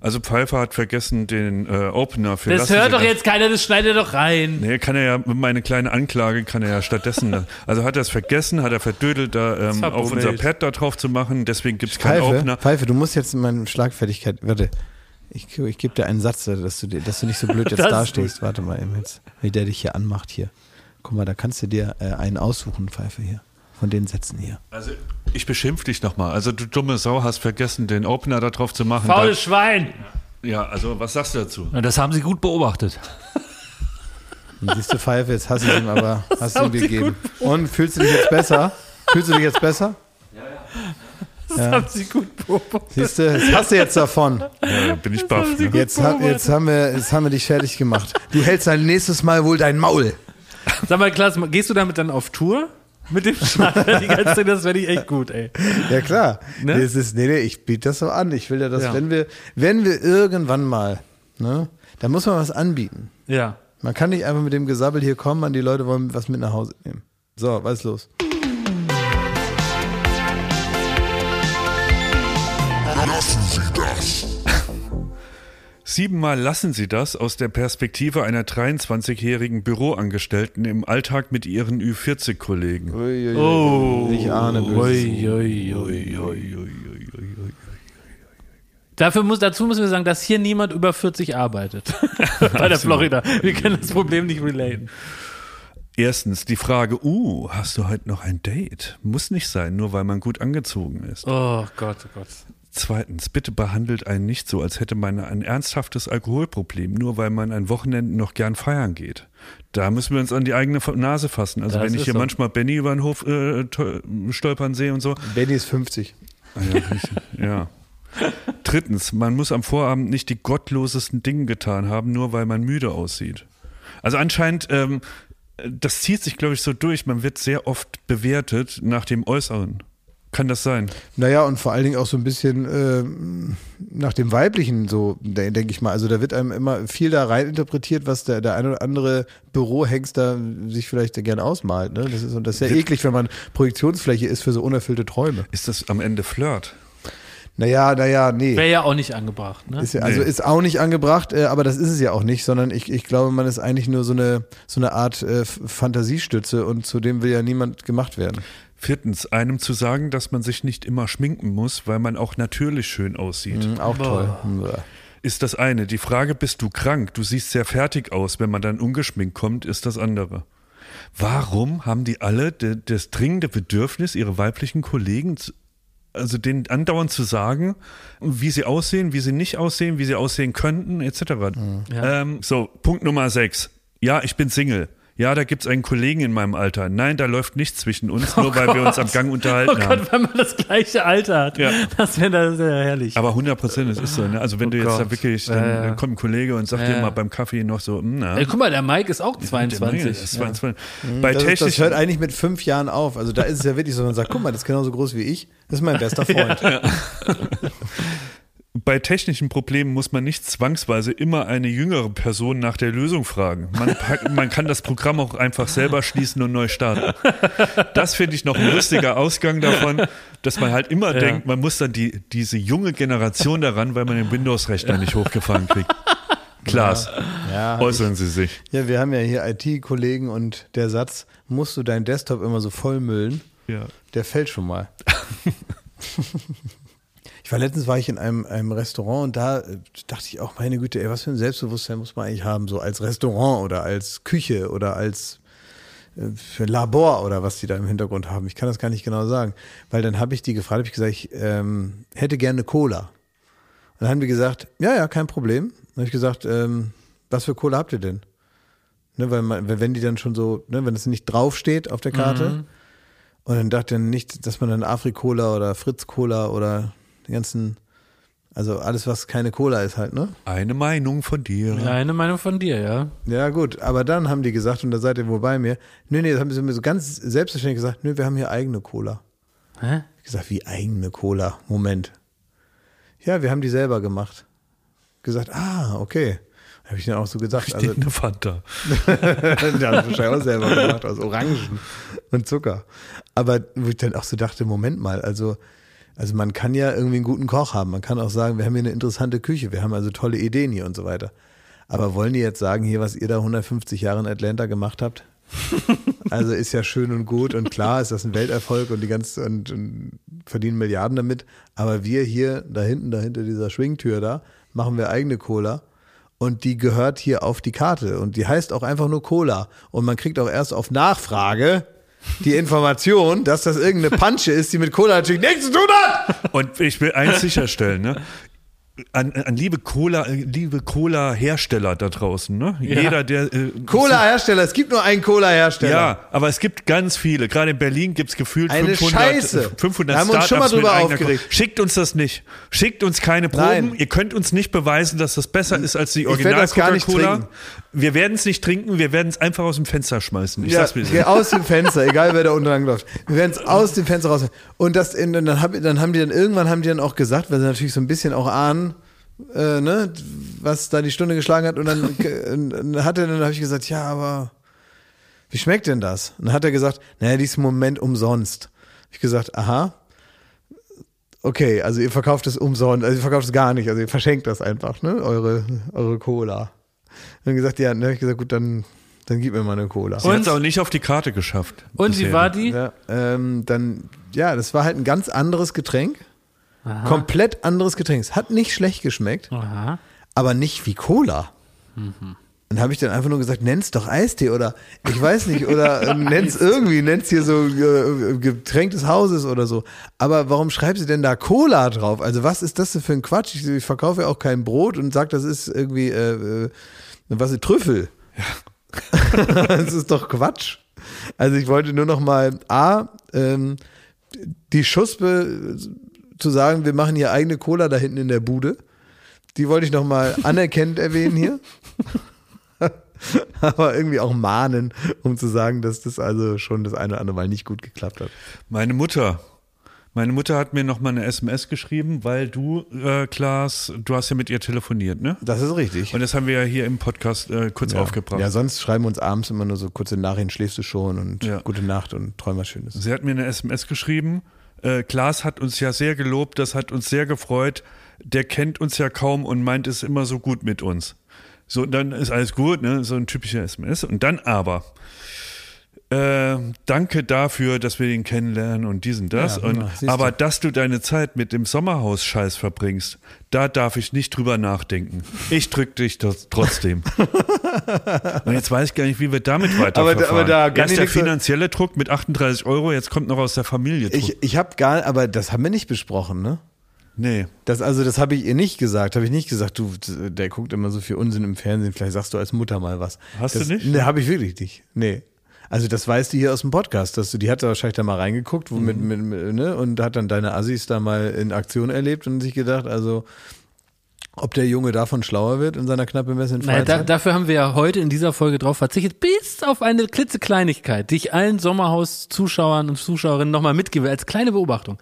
Also Pfeiffer hat vergessen den äh, Opener für Das Lassen hört Sie doch jetzt keiner, das schneidet er doch rein. Nee, kann er ja, meine kleine Anklage kann er ja stattdessen. *laughs* also hat er es vergessen, hat er verdödelt, da ähm, auf unser Pad da drauf zu machen, deswegen gibt es keinen Opener. Pfeife, du musst jetzt in meine Schlagfertigkeit, warte, ich, ich gebe dir einen Satz, dass du, dir- dass du nicht so blöd jetzt dastehst. Warte mal eben jetzt, wie der dich hier anmacht hier. Guck mal, da kannst du dir äh, einen aussuchen, Pfeife hier, von den Sätzen hier. Also ich beschimpf dich nochmal. Also du dumme Sau hast vergessen, den Opener da drauf zu machen. Faules Schwein. Ja, also was sagst du dazu? Na, Das haben Sie gut beobachtet. Und siehst du, Pfeife, jetzt hast du ihm aber, *laughs* hast du ihm gegeben. Und fühlst du dich jetzt besser? Fühlst du dich jetzt besser? Das haben sie gut beobachtet. Siehst du, das hast du jetzt davon. Ja, bin ich baff. Ne? Jetzt, ha- jetzt, haben wir, jetzt haben wir dich fertig gemacht. Du hältst ein nächstes Mal wohl dein Maul. Sag mal, Klaas, gehst du damit dann auf Tour? Mit dem Schneider die ganze Zeit, das wäre ich echt gut, ey. Ja klar. Ne? Nee, es ist, nee, nee, ich biete das so an. Ich will ja, dass Ja. wenn wir, wenn wir irgendwann mal, ne, da muss man was anbieten. Ja. Man kann nicht einfach mit dem Gesabbel hier kommen, an die Leute wollen was mit nach Hause nehmen. So, was ist los? Siebenmal lassen Sie das aus der Perspektive einer 23-jährigen Büroangestellten im Alltag mit ihren Ü40-Kollegen. Oh. Ich ahne böse. Ui, ui, ui, ui. Dafür muss, dazu müssen wir sagen, dass hier niemand über 40 arbeitet. *laughs* Bei der Florida. Wir können das Problem nicht relaten. Erstens die Frage, uh, hast du heute noch ein Date? Muss nicht sein, nur weil man gut angezogen ist. Oh Gott, oh Gott. Zweitens, bitte behandelt einen nicht so, als hätte man ein ernsthaftes Alkoholproblem, nur weil man an Wochenenden noch gern feiern geht. Da müssen wir uns an die eigene Nase fassen. Also Das wenn ich hier so. manchmal Benny über den Hof äh, to- stolpern sehe und so. Benny ist 50. Ah, ja, richtig. ja. Drittens, man muss am Vorabend nicht die gottlosesten Dinge getan haben, nur weil man müde aussieht. Also anscheinend, ähm, das zieht sich, glaube ich, so durch. Man wird sehr oft bewertet nach dem Äußeren. Kann das sein? Naja, und vor allen Dingen auch so ein bisschen ähm, nach dem Weiblichen, so de- denke ich mal. Also da wird einem immer viel da rein interpretiert, was der, der ein oder andere Bürohengster sich vielleicht gerne ausmalt. Ne? Das ist, und das ist ja eklig, wenn man Projektionsfläche ist für so unerfüllte Träume. Ist das am Ende Flirt? Naja, naja, nee. Wäre ja auch nicht angebracht, ne? Ist ja, also Nee. ist auch nicht angebracht, äh, aber das ist es ja auch nicht, sondern ich, ich glaube, man ist eigentlich nur so eine, so eine Art äh, Fantasiestütze und zu dem will ja niemand gemacht werden. Viertens, einem zu sagen, dass man sich nicht immer schminken muss, weil man auch natürlich schön aussieht. Mhm, auch toll. Bäh. Ist das eine. Die Frage, bist du krank? Du siehst sehr fertig aus. Wenn man dann ungeschminkt kommt, ist das andere. Warum haben die alle de, das dringende Bedürfnis, ihre weiblichen Kollegen, also denen andauernd zu sagen, wie sie aussehen, wie sie nicht aussehen, wie sie aussehen könnten, etc. Ja. Ähm, so, Punkt Nummer sechs. Ja, ich bin Single. Ja, da gibt's einen Kollegen in meinem Alter. Nein, da läuft nichts zwischen uns, *laughs* nur weil wir uns am Gang unterhalten Oh haben. Gott, wenn man das gleiche Alter hat. Ja. Das wäre das wär ja herrlich. Aber 100 Prozent, es ist so. Ne? Also wenn Oh du jetzt da Gott. wirklich, Ja, dann ja. äh, kommt ein Kollege und sagt Ja, dir ja. mal beim Kaffee noch so, hm, na. Ey, guck mal, der Mike ist auch 22. Der ist Ja. 22. Bei Das, ist, das technisch, hört eigentlich mit fünf Jahren auf. Also da ist es ja wirklich so, man sagt, guck mal, das ist genauso groß wie ich. Das ist mein bester *laughs* Freund. *laughs* bei technischen Problemen muss man nicht zwangsweise immer eine jüngere Person nach der Lösung fragen. Man, *laughs* man kann das Programm auch einfach selber schließen und neu starten. Das finde ich noch ein lustiger Ausgang davon, dass man halt immer denkt, man muss dann die, diese junge Generation daran, weil man den Windows-Rechner *laughs* nicht hochgefahren kriegt. Klaas, Ja, äußern Sie sich. ja, wir haben ja hier IT-Kollegen und der Satz, musst du deinen Desktop immer so vollmüllen, Ja. der fällt schon mal. *laughs* War letztens war ich in einem, einem Restaurant und da äh, dachte ich auch, meine Güte, ey, was für ein Selbstbewusstsein muss man eigentlich haben, so als Restaurant oder als Küche oder als äh, für Labor oder was die da im Hintergrund haben. Ich kann das gar nicht genau sagen. Weil dann habe ich die gefragt, habe ich gesagt, ich ähm, hätte gerne Cola. Und dann haben die gesagt, ja, ja, kein Problem. Dann habe ich gesagt, ähm, was für Cola habt ihr denn? Ne, weil man, wenn die dann schon so, ne, wenn es nicht draufsteht auf der Karte, und dann dachte ich nicht, dass man dann Afri-Cola oder Fritz-Cola oder die ganzen, also alles, was keine Cola ist halt, ne? Eine Meinung von dir. Ja, eine Meinung von dir, ja. Ja, gut, aber dann haben die gesagt, und da seid ihr wohl bei mir, nee, nee, das haben sie mir so ganz selbstverständlich gesagt, nö, wir haben hier eigene Cola. Hä? Ich gesagt, wie eigene Cola? Moment. Ja, wir haben die selber gemacht. Gesagt, ah, okay. Habe ich dann auch so gesagt. Also, Eine Fanta. *laughs* der hat das wahrscheinlich auch selber gemacht, aus Orangen und Zucker. Aber wo ich dann auch so dachte, Moment mal, also, also man kann ja irgendwie einen guten Koch haben. Man kann auch sagen, wir haben hier eine interessante Küche, wir haben also tolle Ideen hier und so weiter. Aber wollen die jetzt sagen, hier, was ihr da 150 Jahre in Atlanta gemacht habt? *laughs* Also ist ja schön und gut und klar ist das ein Welterfolg und die ganz und, und verdienen Milliarden damit. Aber wir hier da hinten, da hinter dieser Schwingtür da, machen wir eigene Cola und die gehört hier auf die Karte und die heißt auch einfach nur Cola und man kriegt auch erst auf Nachfrage die Information, dass das irgendeine Pansche ist, die mit Cola natürlich nichts zu tun hat. Und ich will eins sicherstellen, ne? An, an liebe Cola, liebe Cola-Hersteller da draußen, ne? Jeder, der äh, Cola-Hersteller, es gibt nur einen Cola-Hersteller. Ja, aber es gibt ganz viele. Gerade in Berlin gibt's gefühlt Eine 500, Scheiße. 500 Da haben wir uns schon mal Startups mit drüber aufgeregt. Schickt uns das nicht. Schickt uns keine Proben. Nein. Ihr könnt uns nicht beweisen, dass das besser ist als die werde Wir werden es nicht trinken. Wir werden es einfach aus dem Fenster schmeißen. Ich ja, sag's mir geh aus dem Fenster, egal wer da unten lang läuft. Wir werden es aus dem Fenster raus. Und das, und dann, hab, dann haben die dann irgendwann haben die dann auch gesagt, weil sie natürlich so ein bisschen auch ahnen, äh, ne, was da die Stunde geschlagen hat. Und dann, *laughs* hat er, dann habe ich gesagt, ja, aber wie schmeckt denn das? Und dann hat er gesagt, naja, diesen Moment umsonst. Ich gesagt, aha. Okay, also ihr verkauft es umsonst, also ihr verkauft es gar nicht, also ihr verschenkt das einfach, ne, eure, eure Cola. Dann gesagt, ja, dann hab ich gesagt, gut, dann, dann gib mir mal eine Cola. Sie hat's auch nicht auf die Karte geschafft. Und wie war die? Ja, ähm, dann, ja, das war halt ein ganz anderes Getränk. Komplett anderes Getränk. Es hat nicht schlecht geschmeckt, Aha. aber nicht wie Cola. Dann habe ich dann einfach nur gesagt, nenn's doch Eistee oder ich weiß nicht, oder *laughs* äh, nenn's irgendwie, nenn's hier so äh, Getränk des Hauses oder so. Aber warum schreibt sie denn da Cola drauf? Also was ist das denn für ein Quatsch? Ich, ich verkaufe ja auch kein Brot und sag, das ist irgendwie, äh, äh, was ist Trüffel? *laughs* das ist doch Quatsch. Also ich wollte nur noch mal A, ähm, die Schuspe zu sagen, wir machen hier eigene Cola da hinten in der Bude. Die wollte ich noch mal anerkennend erwähnen hier. *laughs* *laughs* Aber irgendwie auch mahnen, um zu sagen, dass das also schon das eine oder andere Mal nicht gut geklappt hat. Meine Mutter. Meine Mutter hat mir noch mal eine SMS geschrieben, weil du, äh, Klaas, du hast ja mit ihr telefoniert, ne? Das ist richtig. Und das haben wir ja hier im Podcast äh, kurz aufgebracht. Ja, sonst schreiben wir uns abends immer nur so kurze Nachrichten, schläfst du schon und Ja. gute Nacht und träum was Schönes. Sie hat mir eine SMS geschrieben, Äh, Klaas hat uns ja sehr gelobt, das hat uns sehr gefreut. Der kennt uns ja kaum und meint es immer so gut mit uns. So, dann ist alles gut, ne? So ein typischer SMS. Und dann aber. Äh, danke dafür, dass wir ihn kennenlernen und diesen das. Ja, und, genau, du. aber dass du deine Zeit mit dem Sommerhaus-Scheiß verbringst, da darf ich nicht drüber nachdenken. Ich drück dich trotzdem. *laughs* und jetzt weiß ich gar nicht, wie wir damit weiterverfahren. aber da kann Erst der finanzielle Druck mit 38 Euro, jetzt kommt noch aus der Familie Druck. Ich, ich habe gar, aber das haben wir nicht besprochen, ne? Nee. Das, also, das habe ich ihr nicht gesagt. Habe ich nicht gesagt, du, der guckt immer so viel Unsinn im Fernsehen. Vielleicht sagst du als Mutter mal was. Hast du das, nicht? Nee, habe ich wirklich nicht. Nee. Also, das weißt du hier aus dem Podcast, dass du, die hat da wahrscheinlich da mal reingeguckt wo mit, Mhm. mit, mit, ne? und hat dann deine Assis da mal in Aktion erlebt und sich gedacht, also, ob der Junge davon schlauer wird in seiner knapp bemessenen Naja, Freizeit. da, dafür haben wir ja heute in dieser Folge drauf verzichtet, bis auf eine klitzekleinigkeit, die ich allen Sommerhaus-Zuschauern und Zuschauerinnen nochmal mitgebe, als kleine Beobachtung.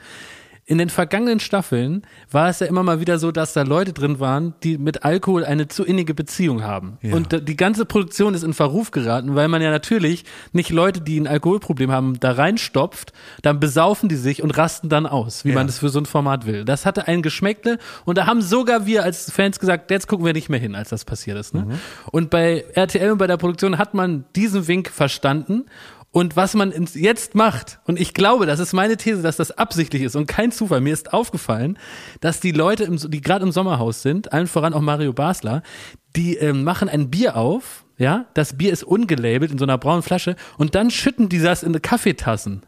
In den vergangenen Staffeln war es ja immer mal wieder so, dass da Leute drin waren, die mit Alkohol eine zu innige Beziehung haben. Ja. Und die ganze Produktion ist in Verruf geraten, weil man ja natürlich nicht Leute, die ein Alkoholproblem haben, da reinstopft, dann besaufen die sich und rasten dann aus, wie Ja. man das für so ein Format will. Das hatte ein Geschmäckle und da haben sogar wir als Fans gesagt, jetzt gucken wir nicht mehr hin, als das passiert ist. Ne? Und bei RTL und bei der Produktion hat man diesen Wink verstanden. Und was man jetzt macht, und ich glaube, das ist meine These, dass das absichtlich ist und kein Zufall. Mir ist aufgefallen, dass die Leute, im, die gerade im Sommerhaus sind, allen voran auch Mario Basler, die ähm, machen ein Bier auf, ja, das Bier ist ungelabelt in so einer braunen Flasche und dann schütten die das in Kaffeetassen.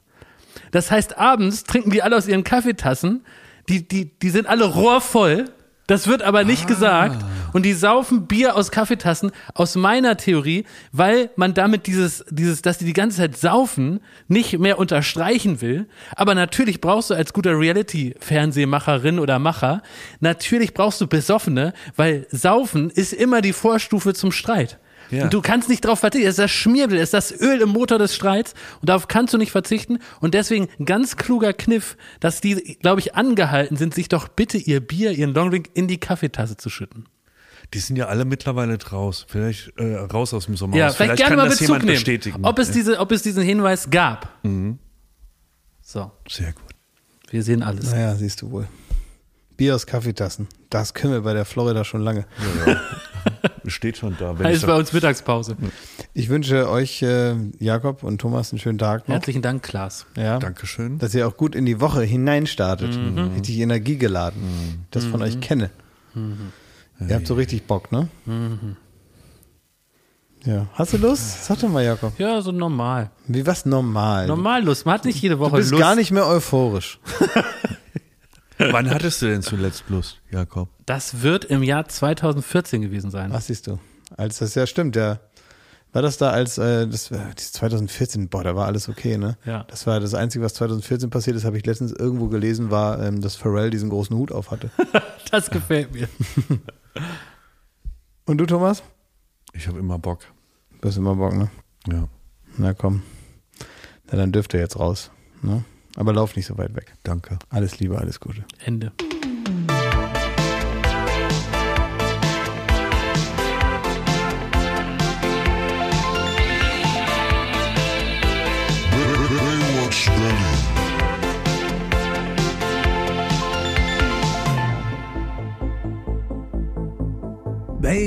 Das heißt, abends trinken die alle aus ihren Kaffeetassen, die, die, die sind alle rohrvoll, das wird aber nicht gesagt. Und die saufen Bier aus Kaffeetassen, aus meiner Theorie, weil man damit dieses, dieses, dass die die ganze Zeit saufen, nicht mehr unterstreichen will. Aber natürlich brauchst du als guter Reality-Fernsehmacherin oder Macher, natürlich brauchst du Besoffene, weil Saufen ist immer die Vorstufe zum Streit. Ja. Und du kannst nicht darauf verzichten. Es ist das Schmierbild, es ist das Öl im Motor des Streits. Und darauf kannst du nicht verzichten. Und deswegen ein ganz kluger Kniff, dass die, glaube ich, angehalten sind, sich doch bitte ihr Bier, ihren Longdrink in die Kaffeetasse zu schütten. Die sind ja alle mittlerweile draus. Vielleicht äh, raus aus dem Sommerhaus. Ja, vielleicht, gerne kann mal das Bezug jemand nehmen, bestätigen. ob es, diese, ob es diesen Hinweis gab. So, Sehr gut. wir sehen alles. naja, siehst du wohl. Bier aus Kaffeetassen. Das können wir bei der Florida schon lange. *laughs* Steht schon da. Wenn Heißt bei uns Mittagspause. Ich wünsche euch, äh, Jakob und Thomas, einen schönen Tag noch. Herzlichen Dank, Klaas. Ja. Dankeschön. Dass ihr auch gut in die Woche hineinstartet. Mhm. Richtig energiegeladen. Das von euch kenne. Mhm. Ihr habt so richtig Bock, ne? Ja. Hast du Lust? Sag doch mal, Jakob. Ja, so normal. Wie was normal? Normal Lust. Man hat nicht jede Woche du bist Lust. gar nicht mehr euphorisch. *laughs* Wann hattest du denn zuletzt Lust, Jakob? Das wird im Jahr 2014 gewesen sein. Was siehst du? Als das ja stimmt, ja. War das da als äh, das, war- das 2014, boah, da war alles okay, ne? Ja. Das war das Einzige, was 2014 passiert ist, habe ich letztens irgendwo gelesen, war, ähm, dass Pharrell diesen großen Hut auf hatte. *laughs* Das gefällt mir. *laughs* Und du, Thomas? Ich habe immer Bock. Du hast immer Bock, ne? Ja, Na komm. Na, dann dürft ihr jetzt raus. Ne? Aber lauf nicht so weit weg. danke. Alles Liebe, alles Gute. Ende.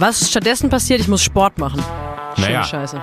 Was stattdessen passiert, ich muss Sport machen. Schöne Naja. Scheiße.